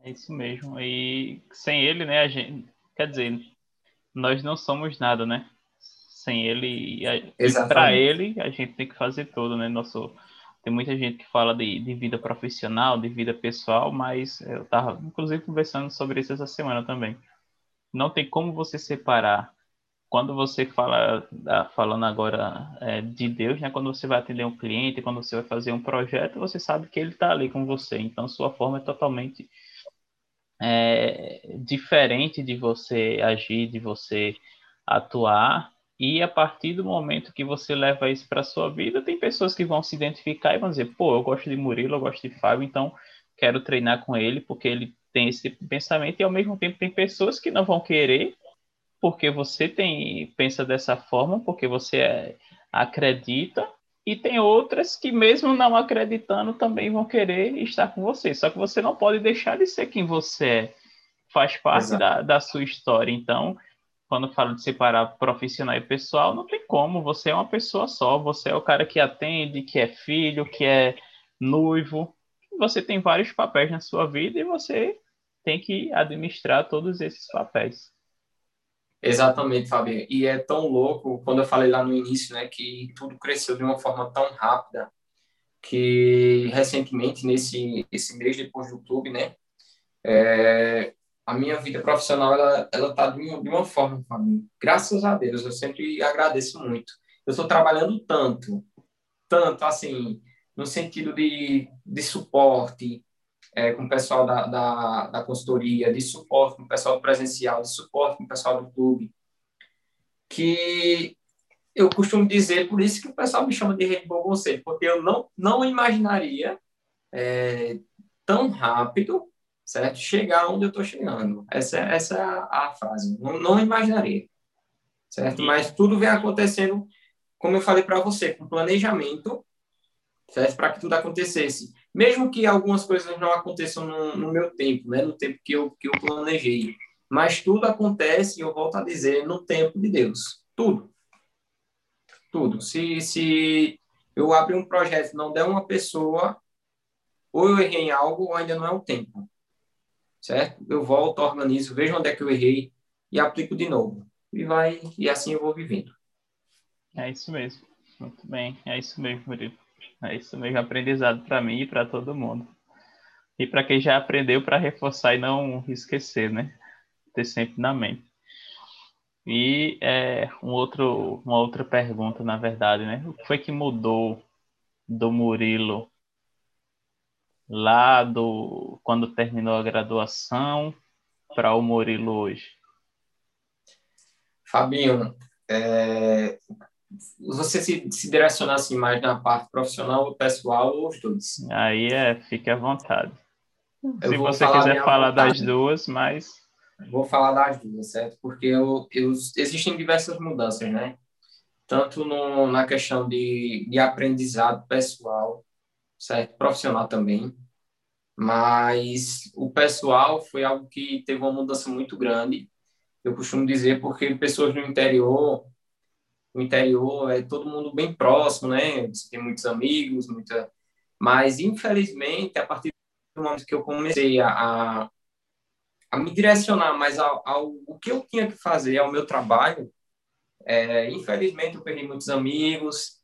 S1: É isso mesmo. E sem ele, né, a gente, quer dizer, nós não somos nada, né? Sem ele, para ele, a gente tem que fazer tudo, né? Nosso, tem muita gente que fala de, de vida profissional, de vida pessoal, mas eu estava, inclusive, conversando sobre isso essa semana também. Não tem como você separar quando você fala, falando agora é, de Deus, né? Quando você vai atender um cliente, quando você vai fazer um projeto, você sabe que ele está ali com você. Então, sua forma é totalmente é, diferente de você agir, de você atuar. E a partir do momento que você leva isso para sua vida, tem pessoas que vão se identificar e vão dizer: pô, eu gosto de Murilo, eu gosto de Fábio, então quero treinar com ele porque ele tem esse pensamento. E ao mesmo tempo, tem pessoas que não vão querer porque você tem pensa dessa forma, porque você é, acredita, e tem outras que mesmo não acreditando também vão querer estar com você. Só que você não pode deixar de ser quem você é. Faz parte da, da sua história. Então, quando falo de separar profissional e pessoal, não tem como. Você é uma pessoa só. Você é o cara que atende, que é filho, que é noivo. Você tem vários papéis na sua vida e você tem que administrar todos esses papéis.
S2: Exatamente, Fabio. E é tão louco, quando eu falei lá no início, né, que tudo cresceu de uma forma tão rápida, que recentemente, nesse esse mês depois do clube, né, é, a minha vida profissional, ela, ela tá de uma, de uma forma, Fabio. Graças a Deus, eu sempre agradeço muito. Eu estou trabalhando tanto, tanto, assim, no sentido de, de suporte, é, com o pessoal da, da, da consultoria, de suporte com o pessoal presencial, de suporte com o pessoal do clube, que eu costumo dizer, por isso que o pessoal me chama de rei conselho, porque eu não, não imaginaria é, tão rápido, certo? Chegar onde eu estou chegando. Essa, essa é a, a frase. Não, não imaginaria, certo? Mas tudo vem acontecendo, como eu falei para você, com planejamento, certo? Para que tudo acontecesse mesmo que algumas coisas não aconteçam no, no, meu tempo, né, no tempo que eu, que eu planejei, mas tudo acontece, eu volto a dizer, no tempo de Deus. Tudo. Tudo. Se, se eu abrir um projeto não der uma pessoa, ou eu errei em algo, ou ainda não é o tempo. Certo? Eu volto, organizo, vejo onde é que eu errei e aplico de novo. E vai, e assim eu vou vivendo.
S1: É isso mesmo. Muito bem. É isso mesmo, Murilo. É isso mesmo, aprendizado para mim e para todo mundo. E para quem já aprendeu, para reforçar e não esquecer, né? Ter sempre na mente. E é, um outro, uma outra pergunta, na verdade, né? O que foi que mudou do Murilo lá do quando terminou a graduação para o Murilo hoje?
S2: Fabinho, é, você se, se direcionar assim, mais na parte profissional ou pessoal ou os dois?
S1: Aí é, fique à vontade. Eu se você quiser falar vontade. das duas, mas.
S2: Vou falar das duas, certo? Porque eu, eu, existem diversas mudanças, né? Tanto no, na questão de, de aprendizado pessoal, certo? Profissional também. Mas o pessoal foi algo que teve uma mudança muito grande. Eu costumo dizer porque pessoas no interior no interior é todo mundo bem próximo, né? Você tem muitos amigos, muita. Mas infelizmente, a partir do momento que eu comecei a, a me direcionar mais ao, ao o que eu tinha que fazer, ao meu trabalho, é, infelizmente eu perdi muitos amigos,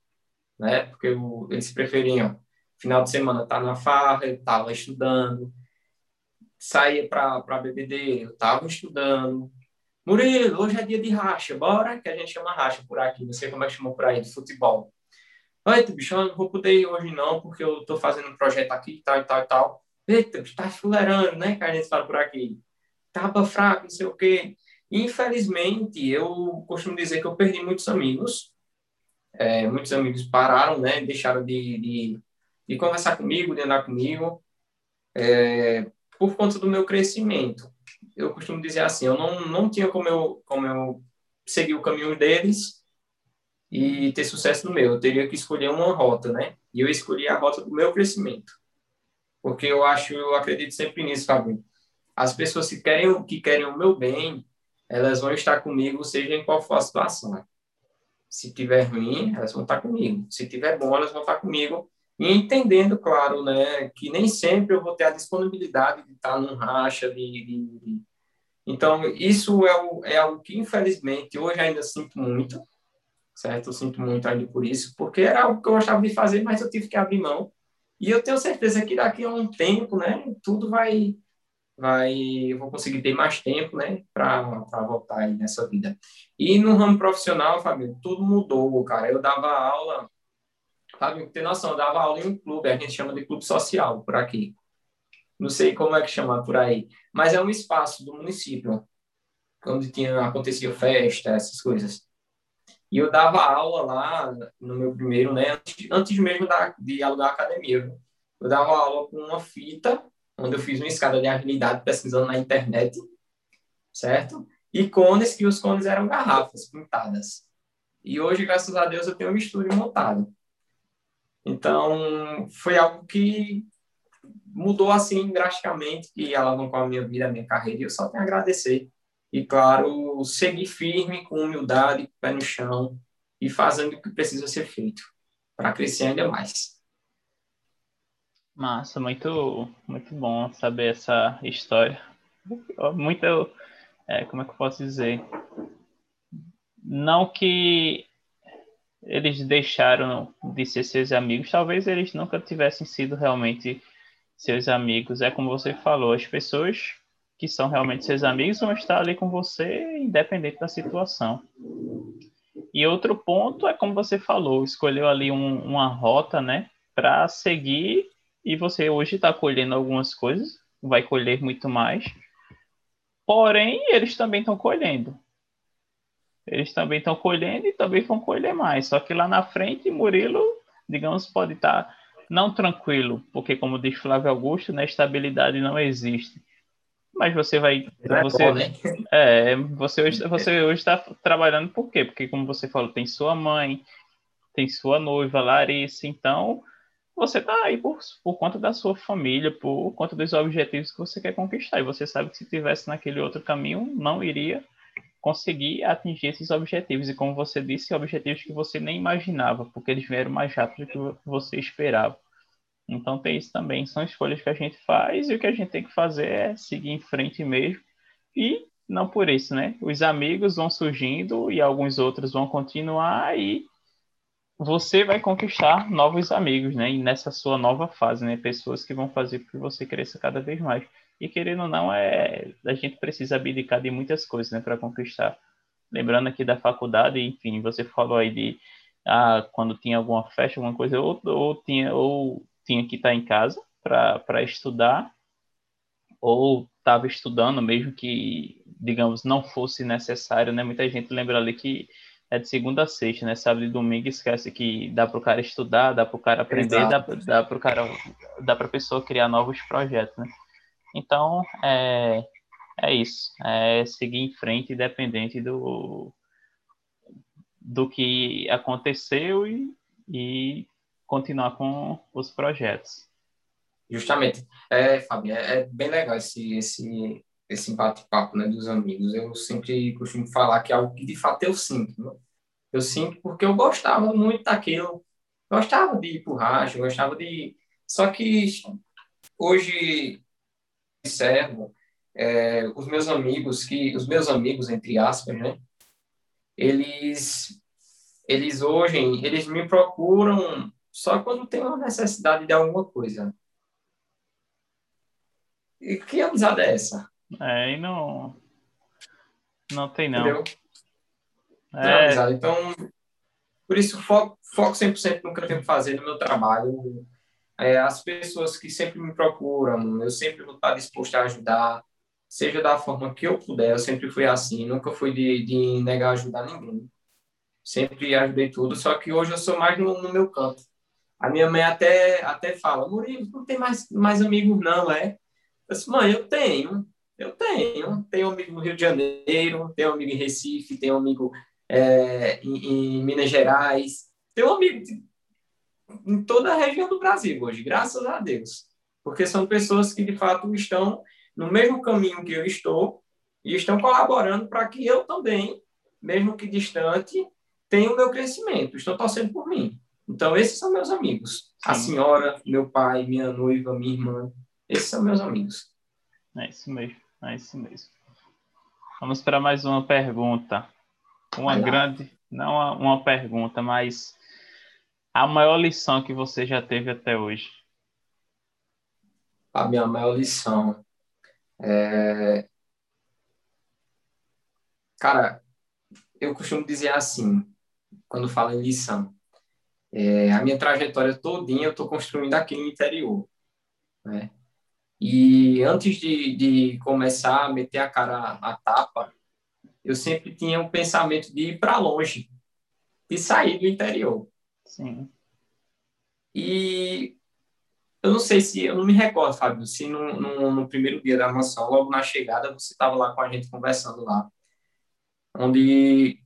S2: né? Porque eu, eles preferiam final de semana tá na farra, eu estava estudando, saía para BBD, eu estava estudando, Murilo, hoje é dia de racha, bora? Que a gente chama racha por aqui, não sei como é que chamou por aí, de futebol. Eita, bicho, eu não vou poder ir hoje não, porque eu tô fazendo um projeto aqui tal e tal e tal. Eita, bicho, tá fuleirando, né? Que a gente fala por aqui. Tava fraco, não sei o quê. Infelizmente, eu costumo dizer que eu perdi muitos amigos. É, muitos amigos pararam, né? Deixaram de, de, de conversar comigo, de andar comigo, é, por conta do meu crescimento eu costumo dizer assim, eu não, não tinha como eu, como eu seguir o caminho deles e ter sucesso no meu. Eu teria que escolher uma rota, né? E eu escolhi a rota do meu crescimento. Porque eu acho, eu acredito sempre nisso, Fabinho. As pessoas que querem, que querem o meu bem, elas vão estar comigo, seja em qual for a situação. Se tiver ruim, elas vão estar comigo. Se tiver bom, elas vão estar comigo. E entendendo, claro, né, que nem sempre eu vou ter a disponibilidade de estar num racha, de, de. Então, isso é, o, é algo que, infelizmente, hoje ainda sinto muito, certo? Eu sinto muito ainda por isso, porque era algo que eu gostava de fazer, mas eu tive que abrir mão. E eu tenho certeza que daqui a um tempo, né, tudo vai, vai, eu vou conseguir ter mais tempo, né, para voltar aí nessa vida. E no ramo profissional, Fabio, tudo mudou, cara. Eu dava aula Sabe, ter noção, eu dava aula em um clube, a gente chama de clube social por aqui. Não sei como é que chama por aí, mas é um espaço do município, onde tinha, acontecia festa, essas coisas. E eu dava aula lá no meu primeiro, né, antes, mesmo da, de alugar a academia. Eu dava aula com uma fita, onde eu fiz uma escada de agilidade pesquisando na internet, certo? E cones, que os cones eram garrafas pintadas. E hoje, graças a Deus, eu tenho um estúdio montado. Então, foi algo que mudou assim drasticamente, que alavancou a minha vida, a minha carreira, e eu só tenho a agradecer. E, claro, seguir firme, com humildade, pé no chão, e fazendo o que precisa ser feito para crescer ainda mais.
S1: Massa, muito, muito bom saber essa história. Muito, é, como é que eu posso dizer? Não que eles deixaram de ser seus amigos, talvez eles nunca tivessem sido realmente seus amigos. É como você falou, as pessoas que são realmente seus amigos vão estar ali com você, independente da situação. E outro ponto é como você falou, escolheu ali um, uma rota, né, para seguir e você hoje está colhendo algumas coisas, vai colher muito mais. Porém, eles também estão colhendo eles também estão colhendo e também vão colher mais. Só que lá na frente, Murilo, digamos, pode estar não tranquilo, porque como diz Flávio Augusto, né, estabilidade não existe. Mas você vai, é você, é, você hoje, você hoje está trabalhando por quê? Porque como você falou, tem sua mãe, tem sua noiva Larissa, então você está aí por, por conta da sua família, por conta dos objetivos que você quer conquistar. E você sabe que se tivesse naquele outro caminho, não iria conseguir atingir esses objetivos. E como você disse, objetivos que você nem imaginava, porque eles vieram mais rápido do que você esperava. Então tem isso também, são escolhas que a gente faz e o que a gente tem que fazer é seguir em frente mesmo. E não por isso, né? Os amigos vão surgindo e alguns outros vão continuar e você vai conquistar novos amigos, né? E nessa sua nova fase, né? Pessoas que vão fazer com que você cresça cada vez mais. E querendo ou não, é, a gente precisa abdicar de muitas coisas né, para conquistar. Lembrando aqui da faculdade, enfim, você falou aí de ah, quando tinha alguma festa, alguma coisa, ou, ou, tinha, ou tinha que estar em casa para estudar, ou estava estudando, mesmo que, digamos, não fosse necessário, né? Muita gente lembra ali que é de segunda a sexta, né? Sábado e domingo esquece que dá para o cara estudar, dá para o cara aprender, Exato. dá, dá para o cara, dá para a pessoa criar novos projetos, né? Então, é, é isso. É seguir em frente, independente do, do que aconteceu e, e continuar com os projetos.
S2: Justamente. É, Fábio, é, é bem legal esse, esse, esse bate-papo né, dos amigos. Eu sempre costumo falar que é algo que de fato eu sinto. Né? Eu sinto porque eu gostava muito daquilo. Gostava de ir pro racha, gostava de. Só que hoje observo é, os meus amigos, que os meus amigos, entre aspas, né? Eles, eles hoje, eles me procuram só quando tem uma necessidade de alguma coisa. E que amizade é essa?
S1: É, e não. Não tem, não.
S2: Entendeu? É... Não. Então, por isso, foco, foco 100% no que eu tenho que fazer no meu trabalho. É, as pessoas que sempre me procuram, eu sempre vou estar disposto a ajudar, seja da forma que eu puder. Eu sempre fui assim, nunca fui de, de negar ajudar ninguém. Sempre ajudei tudo, só que hoje eu sou mais no, no meu canto. A minha mãe até, até fala, Murilo, não tem mais, mais amigos não, é? Eu disse, mãe, eu tenho, eu tenho. Tenho amigo no Rio de Janeiro, tenho amigo em Recife, tenho amigo é, em, em, Minas Gerais, tenho amigo de, em toda a região do Brasil hoje, graças a Deus. Porque são pessoas que, de fato, estão no mesmo caminho que eu estou e estão colaborando para que eu também, mesmo que distante, tenha o meu crescimento, estão torcendo por mim. Então, esses são meus amigos. A senhora, meu pai, minha noiva, minha irmã, esses são meus amigos.
S1: É isso mesmo, é isso mesmo. Vamos para mais uma pergunta. Uma grande, não uma, uma pergunta, mas a maior lição que você já teve até hoje?
S2: A minha maior lição é... Cara, eu costumo dizer assim, quando falo em lição, é, a minha trajetória todinha eu estou construindo aqui no interior, né? E antes de, de começar a meter a cara a tapa, eu sempre tinha um pensamento de ir para longe, de sair do interior.
S1: Sim.
S2: E eu não sei se, eu não me recordo, Fábio, se no, no, no primeiro dia da mansão, logo na chegada, você estava lá com a gente conversando lá, onde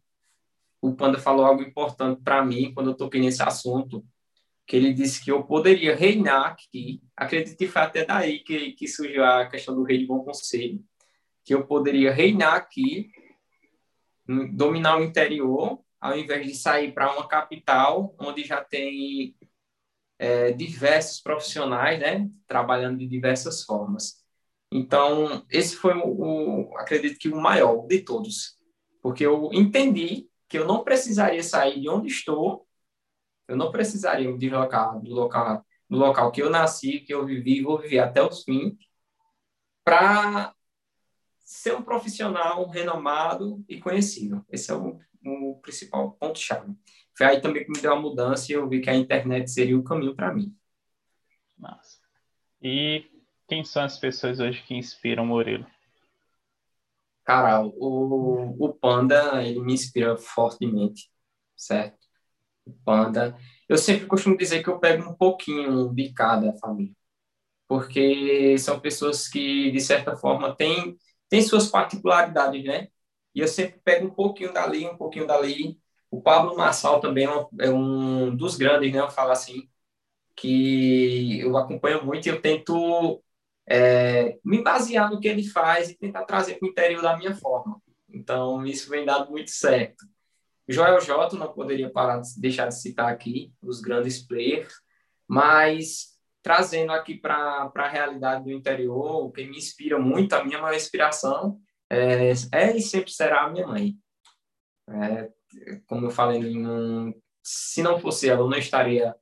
S2: o Panda falou algo importante para mim quando eu toquei nesse assunto, que ele disse que eu poderia reinar aqui. Acredito que foi até daí que, que surgiu a questão do rei de bom conselho, que eu poderia reinar aqui, dominar o interior, ao invés de sair para uma capital, onde já tem é, diversos profissionais, né, trabalhando de diversas formas. Então, esse foi o, o, acredito que o maior de todos, porque eu entendi que eu não precisaria sair de onde estou eu não precisaria me deslocar do local, do local que eu nasci, que eu vivi vou viver até os fins, para ser um profissional renomado e conhecido. Esse é o, o principal ponto-chave. Foi aí também que me deu a mudança e eu vi que a internet seria o caminho para mim.
S1: Massa. E quem são as pessoas hoje que inspiram o Murilo?
S2: Cara, o, o Panda, ele me inspira fortemente, certo? Panda. Eu sempre costumo dizer que eu pego um pouquinho de cada família, porque são pessoas que, de certa forma, têm, têm suas particularidades, né? E eu sempre pego um pouquinho dali, um pouquinho dali. O Pablo Marçal também é um é dos grandes, né? Eu falo assim, que eu acompanho muito e eu tento é, me basear no que ele faz e tentar trazer para o interior da minha forma. Então, isso vem dado muito certo. Joel J, não poderia parar de deixar de citar aqui, os grandes players, mas trazendo aqui para a realidade do interior, o que me inspira muito, a minha maior inspiração é, é e sempre será a minha mãe. É, como eu falei, não, se não fosse ela, eu não estaria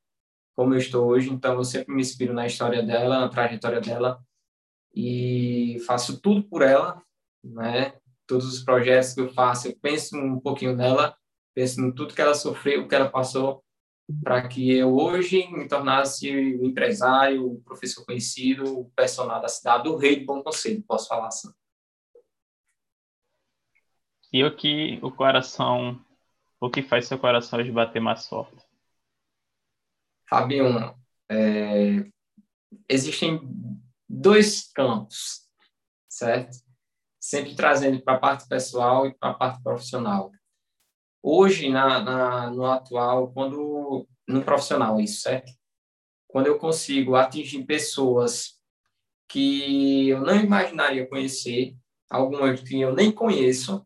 S2: como eu estou hoje, então eu sempre me inspiro na história dela, na trajetória dela, e faço tudo por ela, né? Todos os projetos que eu faço, eu penso um pouquinho nela, penso em tudo que ela sofreu, que ela passou, para que eu hoje me tornasse um empresário, um professor conhecido, um personal da cidade, o rei de Bom Conselho, posso falar assim.
S1: E o que o coração, o que faz seu coração bater mais forte?
S2: Fabinho, é, existem dois campos, certo? Sempre trazendo para a parte pessoal e para a parte profissional. Hoje, na, na, no atual, quando no profissional, isso, certo? Quando eu consigo atingir pessoas que eu não imaginaria conhecer, algumas que eu nem conheço,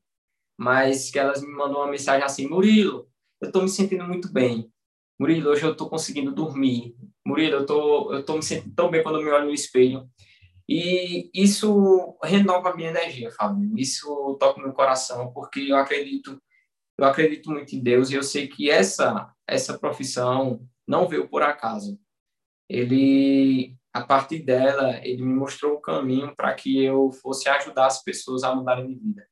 S2: mas que elas me mandam uma mensagem assim, Murilo, eu estou me sentindo muito bem. Murilo, hoje eu estou conseguindo dormir. Murilo, eu tô, tô me sentindo tão bem quando eu me olho no espelho. E isso renova a minha energia, Fábio. Isso toca meu coração, porque eu acredito, eu acredito muito em Deus e eu sei que essa essa profissão não veio por acaso. Ele, a partir dela, ele me mostrou o caminho para que eu fosse ajudar as pessoas a mudarem de vida.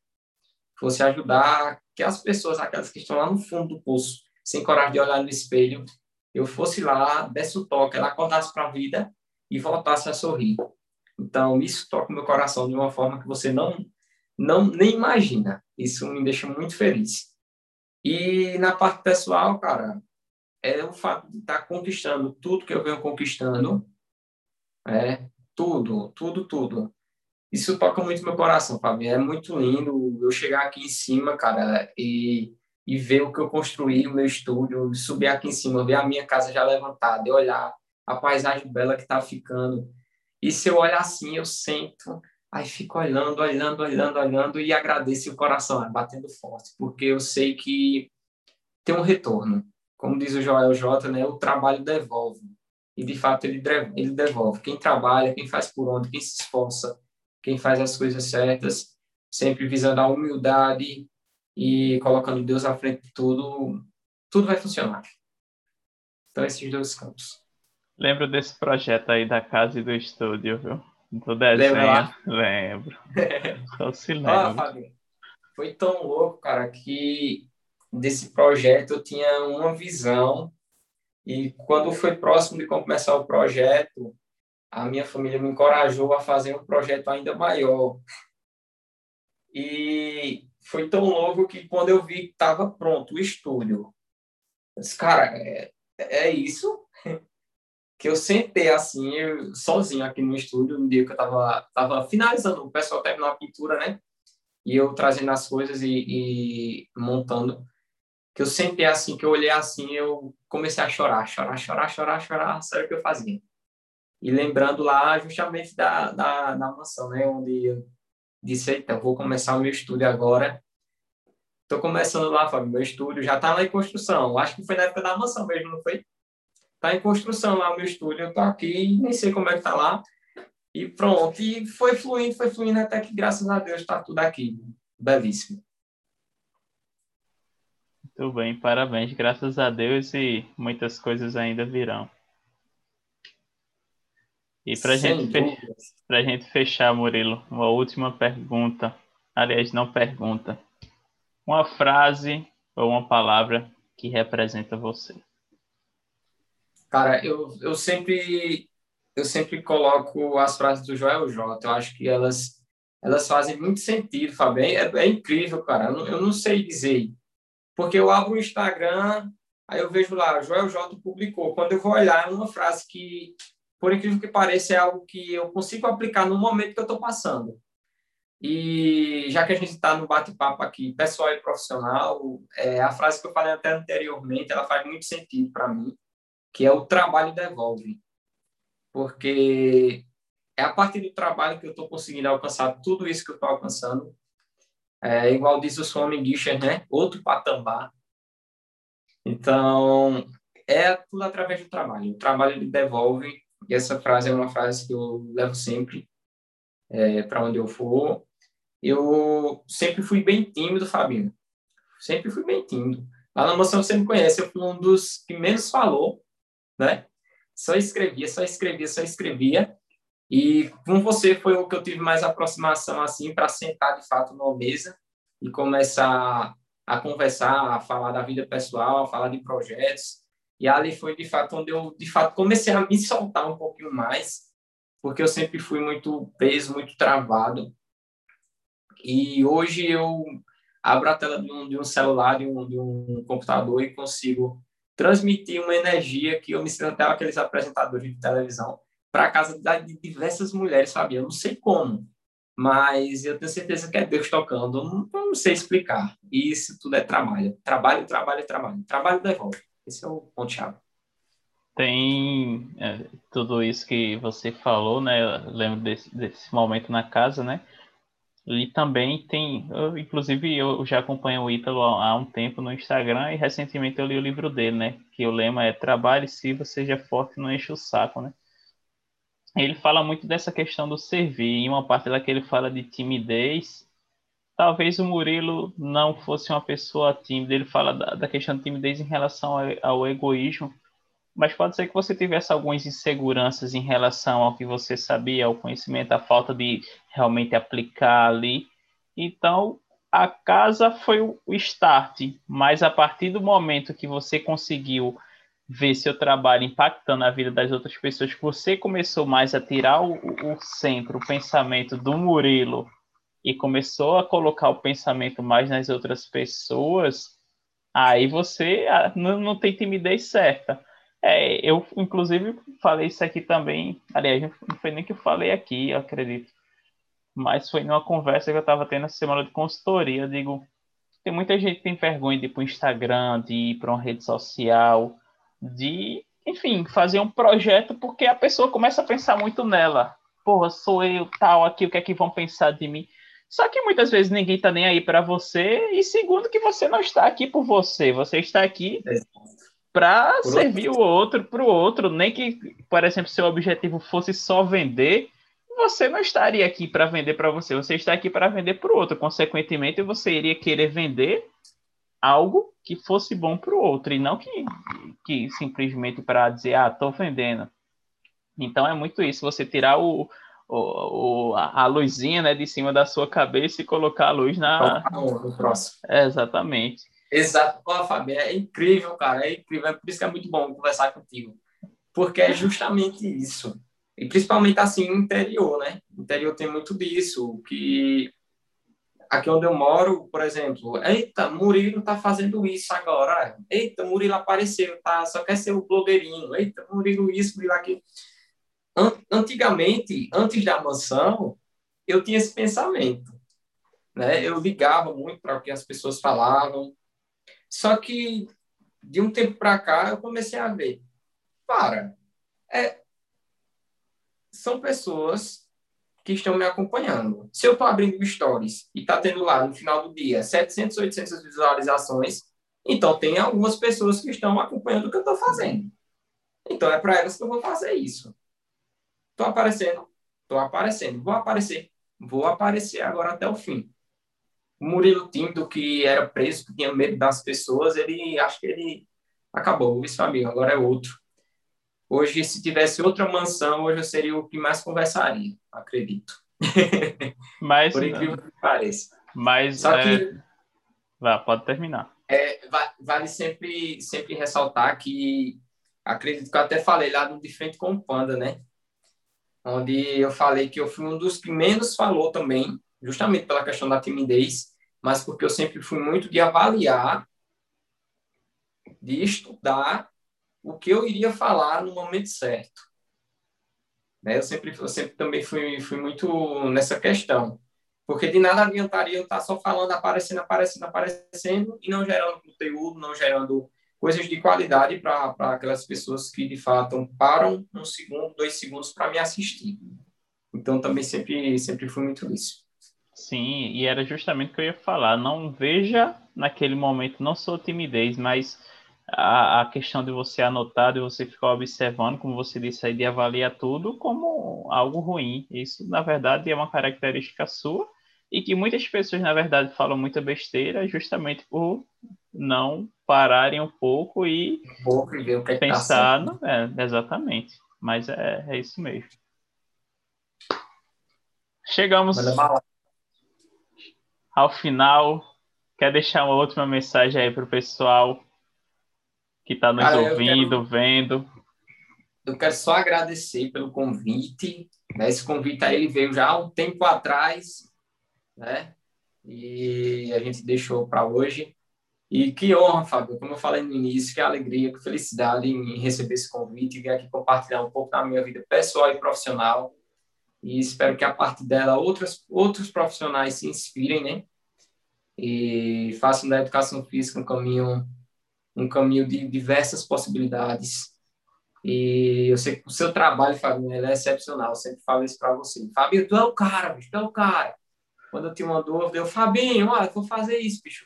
S2: Fosse ajudar que as pessoas, aquelas que estão lá no fundo do poço, sem coragem de olhar no espelho, eu fosse lá, desse o toque, ela acordasse para a vida e voltasse a sorrir. Então, isso toca meu coração de uma forma que você não, não nem imagina. Isso me deixa muito feliz. E na parte pessoal, cara, é o fato de estar tá conquistando tudo que eu venho conquistando, é tudo, tudo, tudo. Isso toca muito meu coração, Fábio. É muito lindo eu chegar aqui em cima, cara, e e ver o que eu construí, o meu estúdio, subir aqui em cima, ver a minha casa já levantada, e olhar a paisagem bela que está ficando. E se eu olhar assim, eu sento, aí fico olhando, olhando, olhando, olhando e agradeço o coração, batendo forte, porque eu sei que tem um retorno. Como diz o Joel J, né, o trabalho devolve. E de fato ele, ele devolve. Quem trabalha, quem faz por onde, quem se esforça, quem faz as coisas certas, sempre visando a humildade, e colocando Deus à frente de tudo, tudo vai funcionar. Então, esses dois campos.
S1: Lembro desse projeto aí da casa e do estúdio, viu? Do desenho. Lembra Lembro. Só se lembra.
S2: Fabinho, foi tão louco, cara, que desse projeto eu tinha uma visão e quando foi próximo de começar o projeto, a minha família me encorajou a fazer um projeto ainda maior. E foi tão louco que quando eu vi que estava pronto o estúdio, eu disse, cara, é, é isso? que eu sentei assim, eu, sozinho aqui no estúdio, no dia que eu estava tava finalizando, o pessoal terminou a pintura, né? E eu trazendo as coisas e, e, montando. Que eu sentei assim, que eu olhei assim, eu comecei a chorar, chorar, chorar, chorar, chorar, sabe o que eu fazia? E lembrando lá justamente da, da, da mansão, né? Onde eu disse, então, vou começar o meu estúdio agora. Estou começando lá, Fábio, meu estúdio já está lá em construção. Acho que foi na época da mansão mesmo, não foi? Está em construção lá o meu estúdio. Eu estou aqui, nem sei como é que está lá. E pronto. E foi fluindo, foi fluindo até que, graças a Deus, está tudo aqui. Belíssimo.
S1: Muito bem, parabéns. Graças a Deus e muitas coisas ainda virão. E para gente, a gente fechar, Murilo, uma última pergunta. Aliás, não pergunta. Uma frase ou uma palavra que representa você.
S2: Cara, eu, eu sempre eu sempre coloco as frases do Joel J. Eu acho que elas elas fazem muito sentido, Fabio. É, é incrível, cara. Eu não, eu não sei dizer. Porque eu abro o Instagram, aí eu vejo lá, Joel J publicou. Quando eu vou olhar, é uma frase que por incrível que pareça, é algo que eu consigo aplicar no momento que eu estou passando. E já que a gente está no bate-papo aqui, pessoal e profissional, é, a frase que eu falei até anteriormente, ela faz muito sentido para mim, que é o trabalho devolve. Porque é a partir do trabalho que eu estou conseguindo alcançar tudo isso que eu estou alcançando. É, igual diz o Swami Gisher, né? Outro patamar. Então, é tudo através do trabalho. O trabalho devolve e essa frase é uma frase que eu levo sempre é, para onde eu for. Eu sempre fui bem tímido, Fabinho. Sempre fui bem tímido. Lá na moção você me conhece, eu fui um dos que menos falou, né? Só escrevia, só escrevia, só escrevia. E com você foi o que eu tive mais aproximação assim para sentar de fato numa mesa e começar a conversar, a falar da vida pessoal, a falar de projetos E ali foi, de fato, onde eu, de fato, comecei a me soltar um pouquinho mais, porque eu sempre fui muito preso, muito travado. E hoje eu abro a tela de um, de um celular, de um, de um computador e consigo transmitir uma energia que eu me sinto até aqueles apresentadores de televisão para a casa de diversas mulheres, sabe? Eu não sei como, mas eu tenho certeza que é Deus tocando. Eu não, eu não sei explicar. E isso tudo é trabalho. Trabalho, trabalho, trabalho. Trabalho devolve. Esse é o ponto-chave.
S1: Tem é, tudo isso que você falou, né? Eu lembro desse, desse momento na casa, né? E também tem, eu, inclusive eu já acompanho o Ítalo há, um tempo no Instagram e recentemente eu li o livro dele, né? Que o lema é Trabalhe se você seja forte não enche o saco, né? Ele fala muito dessa questão do servir. Em uma parte lá que ele fala de timidez, talvez o Murilo não fosse uma pessoa tímida. Ele fala da, da questão de timidez em relação ao, ao egoísmo, mas pode ser que você tivesse algumas inseguranças em relação ao que você sabia, ao conhecimento, a falta de realmente aplicar ali. Então, a casa foi o start, mas a partir do momento que você conseguiu ver seu trabalho impactando a vida das outras pessoas, que você começou mais a tirar o, o centro, o pensamento do Murilo e começou a colocar o pensamento mais nas outras pessoas, aí você ah, não, tem timidez certa. É, eu, inclusive, falei isso aqui também. Aliás, não foi nem que eu falei aqui, eu acredito. Mas foi numa conversa que eu estava tendo essa semana de consultoria. Eu digo: tem muita gente que tem vergonha de ir para o Instagram, de ir para uma rede social, de, enfim, fazer um projeto, porque a pessoa começa a pensar muito nela. Porra, sou eu, tal, aqui, o que é que vão pensar de mim? Só que muitas vezes ninguém está nem aí para você, e segundo, que você não está aqui por você, você está aqui para servir outro. o outro para o outro, nem que, por exemplo, seu objetivo fosse só vender, você não estaria aqui para vender para você, você está aqui para vender para o outro. Consequentemente, você iria querer vender algo que fosse bom para o outro e não que, que simplesmente para dizer, ah, estou vendendo. Então é muito isso, você tirar o, o, a luzinha né, de cima da sua cabeça e colocar a luz na.
S2: No próximo.
S1: É, exatamente.
S2: Exato, Pô, Fábio, é incrível, cara, é incrível. É por isso que é muito bom conversar contigo. Porque é justamente isso. E principalmente assim no interior, né? No interior tem muito disso, que aqui onde eu moro, por exemplo, eita, Murilo tá fazendo isso agora. Eita, Murilo apareceu, tá? Só quer ser o blogueirinho. Eita, Murilo isso, Murilo aquilo. Antigamente, antes da mansão, eu tinha esse pensamento, né? Eu ligava muito para o que as pessoas falavam, só que de um tempo para cá eu comecei a ver, para, é, são pessoas que estão me acompanhando. Se eu estou abrindo stories e está tendo lá no final do dia 700, 800 visualizações, então tem algumas pessoas que estão acompanhando o que eu estou fazendo. Então é para elas que eu vou fazer isso. Estou aparecendo, estou aparecendo, vou aparecer, vou aparecer agora até o fim. O Murilo Tinto, que era preso, que tinha medo das pessoas, ele acho que ele acabou, isso amigo, agora é outro. Hoje, se tivesse outra mansão, hoje eu seria o que mais conversaria, acredito.
S1: Mas,
S2: Por incrível que pareça.
S1: Mas, Só é... que... Vá, pode terminar.
S2: É, vale sempre, sempre ressaltar que, acredito que eu até falei lá no De Frente com o Panda, né? Onde eu falei que eu fui um dos que menos falou também, justamente pela questão da timidez, mas porque eu sempre fui muito de avaliar, de estudar o que eu iria falar no momento certo. Né? Eu, sempre, eu sempre também fui, fui muito nessa questão. Porque de nada adiantaria eu estar só falando, aparecendo, aparecendo, aparecendo, e não gerando conteúdo, não gerando coisas de qualidade para aquelas pessoas que, de fato, param um segundo, dois segundos para me assistir. Então, também sempre, sempre fui muito isso.
S1: Sim, e era justamente o que eu ia falar. Não veja naquele momento, não sou timidez, mas a, a questão de você anotar, de você ficar observando, como você disse aí, de avaliar tudo como algo ruim. Isso, na verdade, é uma característica sua e que muitas pessoas, na verdade, falam muita besteira justamente por não pararem um pouco e,
S2: um pouco e ver o que
S1: pensar. É que tá no, é, exatamente. Mas é, é isso mesmo. Chegamos ao final. Quer deixar uma última mensagem aí para o pessoal? Que está nos Cara, ouvindo, quero... vendo.
S2: Eu quero só agradecer pelo convite. Né? Esse convite aí ele veio já há um tempo atrás, né? E a gente deixou para hoje. E que honra, Fábio, como eu falei no início, que alegria, que felicidade em receber esse convite e vir aqui compartilhar um pouco da minha vida pessoal e profissional. E espero que a partir dela outros, outros profissionais se inspirem, né? E façam da educação física um caminho, um caminho de diversas possibilidades. E eu sei que o seu trabalho, Fábio, ele é excepcional. Eu sempre falo isso para você. Fábio, tu é o cara, bicho, tu é o cara. Quando eu tinha uma dúvida, eu, Fabinho, olha, vou fazer isso, bicho.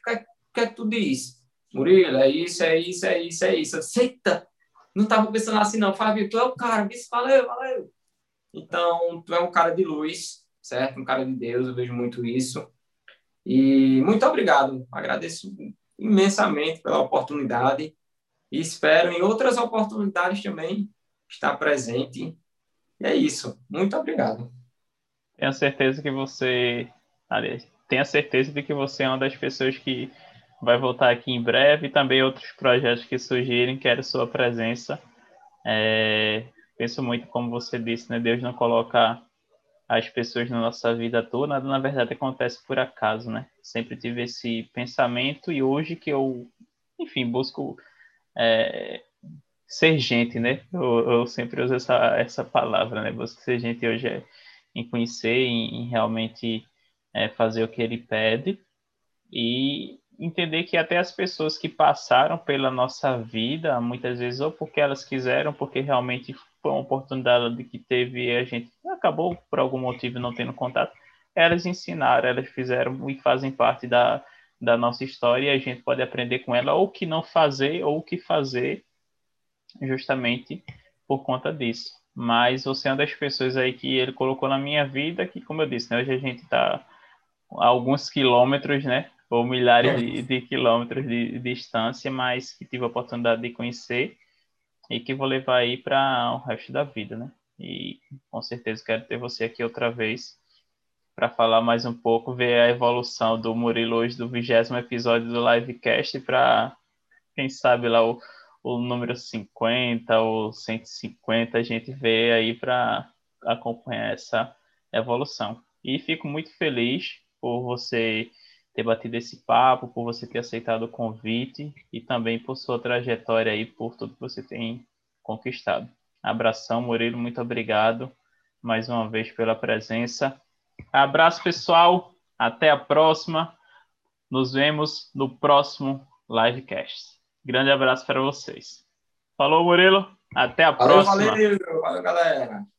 S2: Que é que tu diz? Murilo, é isso, é isso, é isso, é isso. Aceita! Não estava pensando assim, não. Fábio, tu é o cara, bicho, valeu, valeu. Então, tu é um cara de luz, certo? Um cara de Deus, eu vejo muito isso. E muito obrigado. Agradeço imensamente pela oportunidade e espero em outras oportunidades também estar presente. E é isso. Muito obrigado.
S1: Tenho certeza que você, aliás, tenho certeza de que você é uma das pessoas que vai voltar aqui em breve e também outros projetos que surgirem, quero sua presença. É, penso muito, como você disse, né? Deus não coloca as pessoas na nossa vida toda, nada na verdade acontece por acaso, né? Sempre tive esse pensamento e hoje que eu, enfim, busco é, ser gente, né? Eu, eu, sempre uso essa, essa palavra, né? Busco ser gente hoje é em conhecer, em, em realmente é, fazer o que ele pede e entender que até as pessoas que passaram pela nossa vida, muitas vezes, ou porque elas quiseram, porque realmente foi uma oportunidade que teve e a gente acabou por algum motivo não tendo contato, elas ensinaram, elas fizeram e fazem parte da, da nossa história e a gente pode aprender com ela ou o que não fazer ou o que fazer justamente por conta disso. Mas você é uma das pessoas aí que ele colocou na minha vida, que como eu disse, né, hoje a gente está alguns quilômetros, né, ou milhares de, de, quilômetros de, de, distância, mas que tive a oportunidade de conhecer e que vou levar aí para o resto da vida, né? E com certeza quero ter você aqui outra vez para falar mais um pouco, ver a evolução do Murilo hoje do vigésimo episódio do Livecast para, quem sabe lá o, o número 50 ou 150 a gente vê aí para acompanhar essa evolução. E fico muito feliz por você ter batido esse papo, por você ter aceitado o convite e também por sua trajetória aí, por tudo que você tem conquistado. Abração, Murilo, muito obrigado mais uma vez pela presença. Abraço, pessoal. Até a próxima. Nos vemos no próximo livecast. Grande abraço para vocês. Falou, Murilo. Até a
S2: valeu,
S1: próxima.
S2: Valeu, valeu, galera.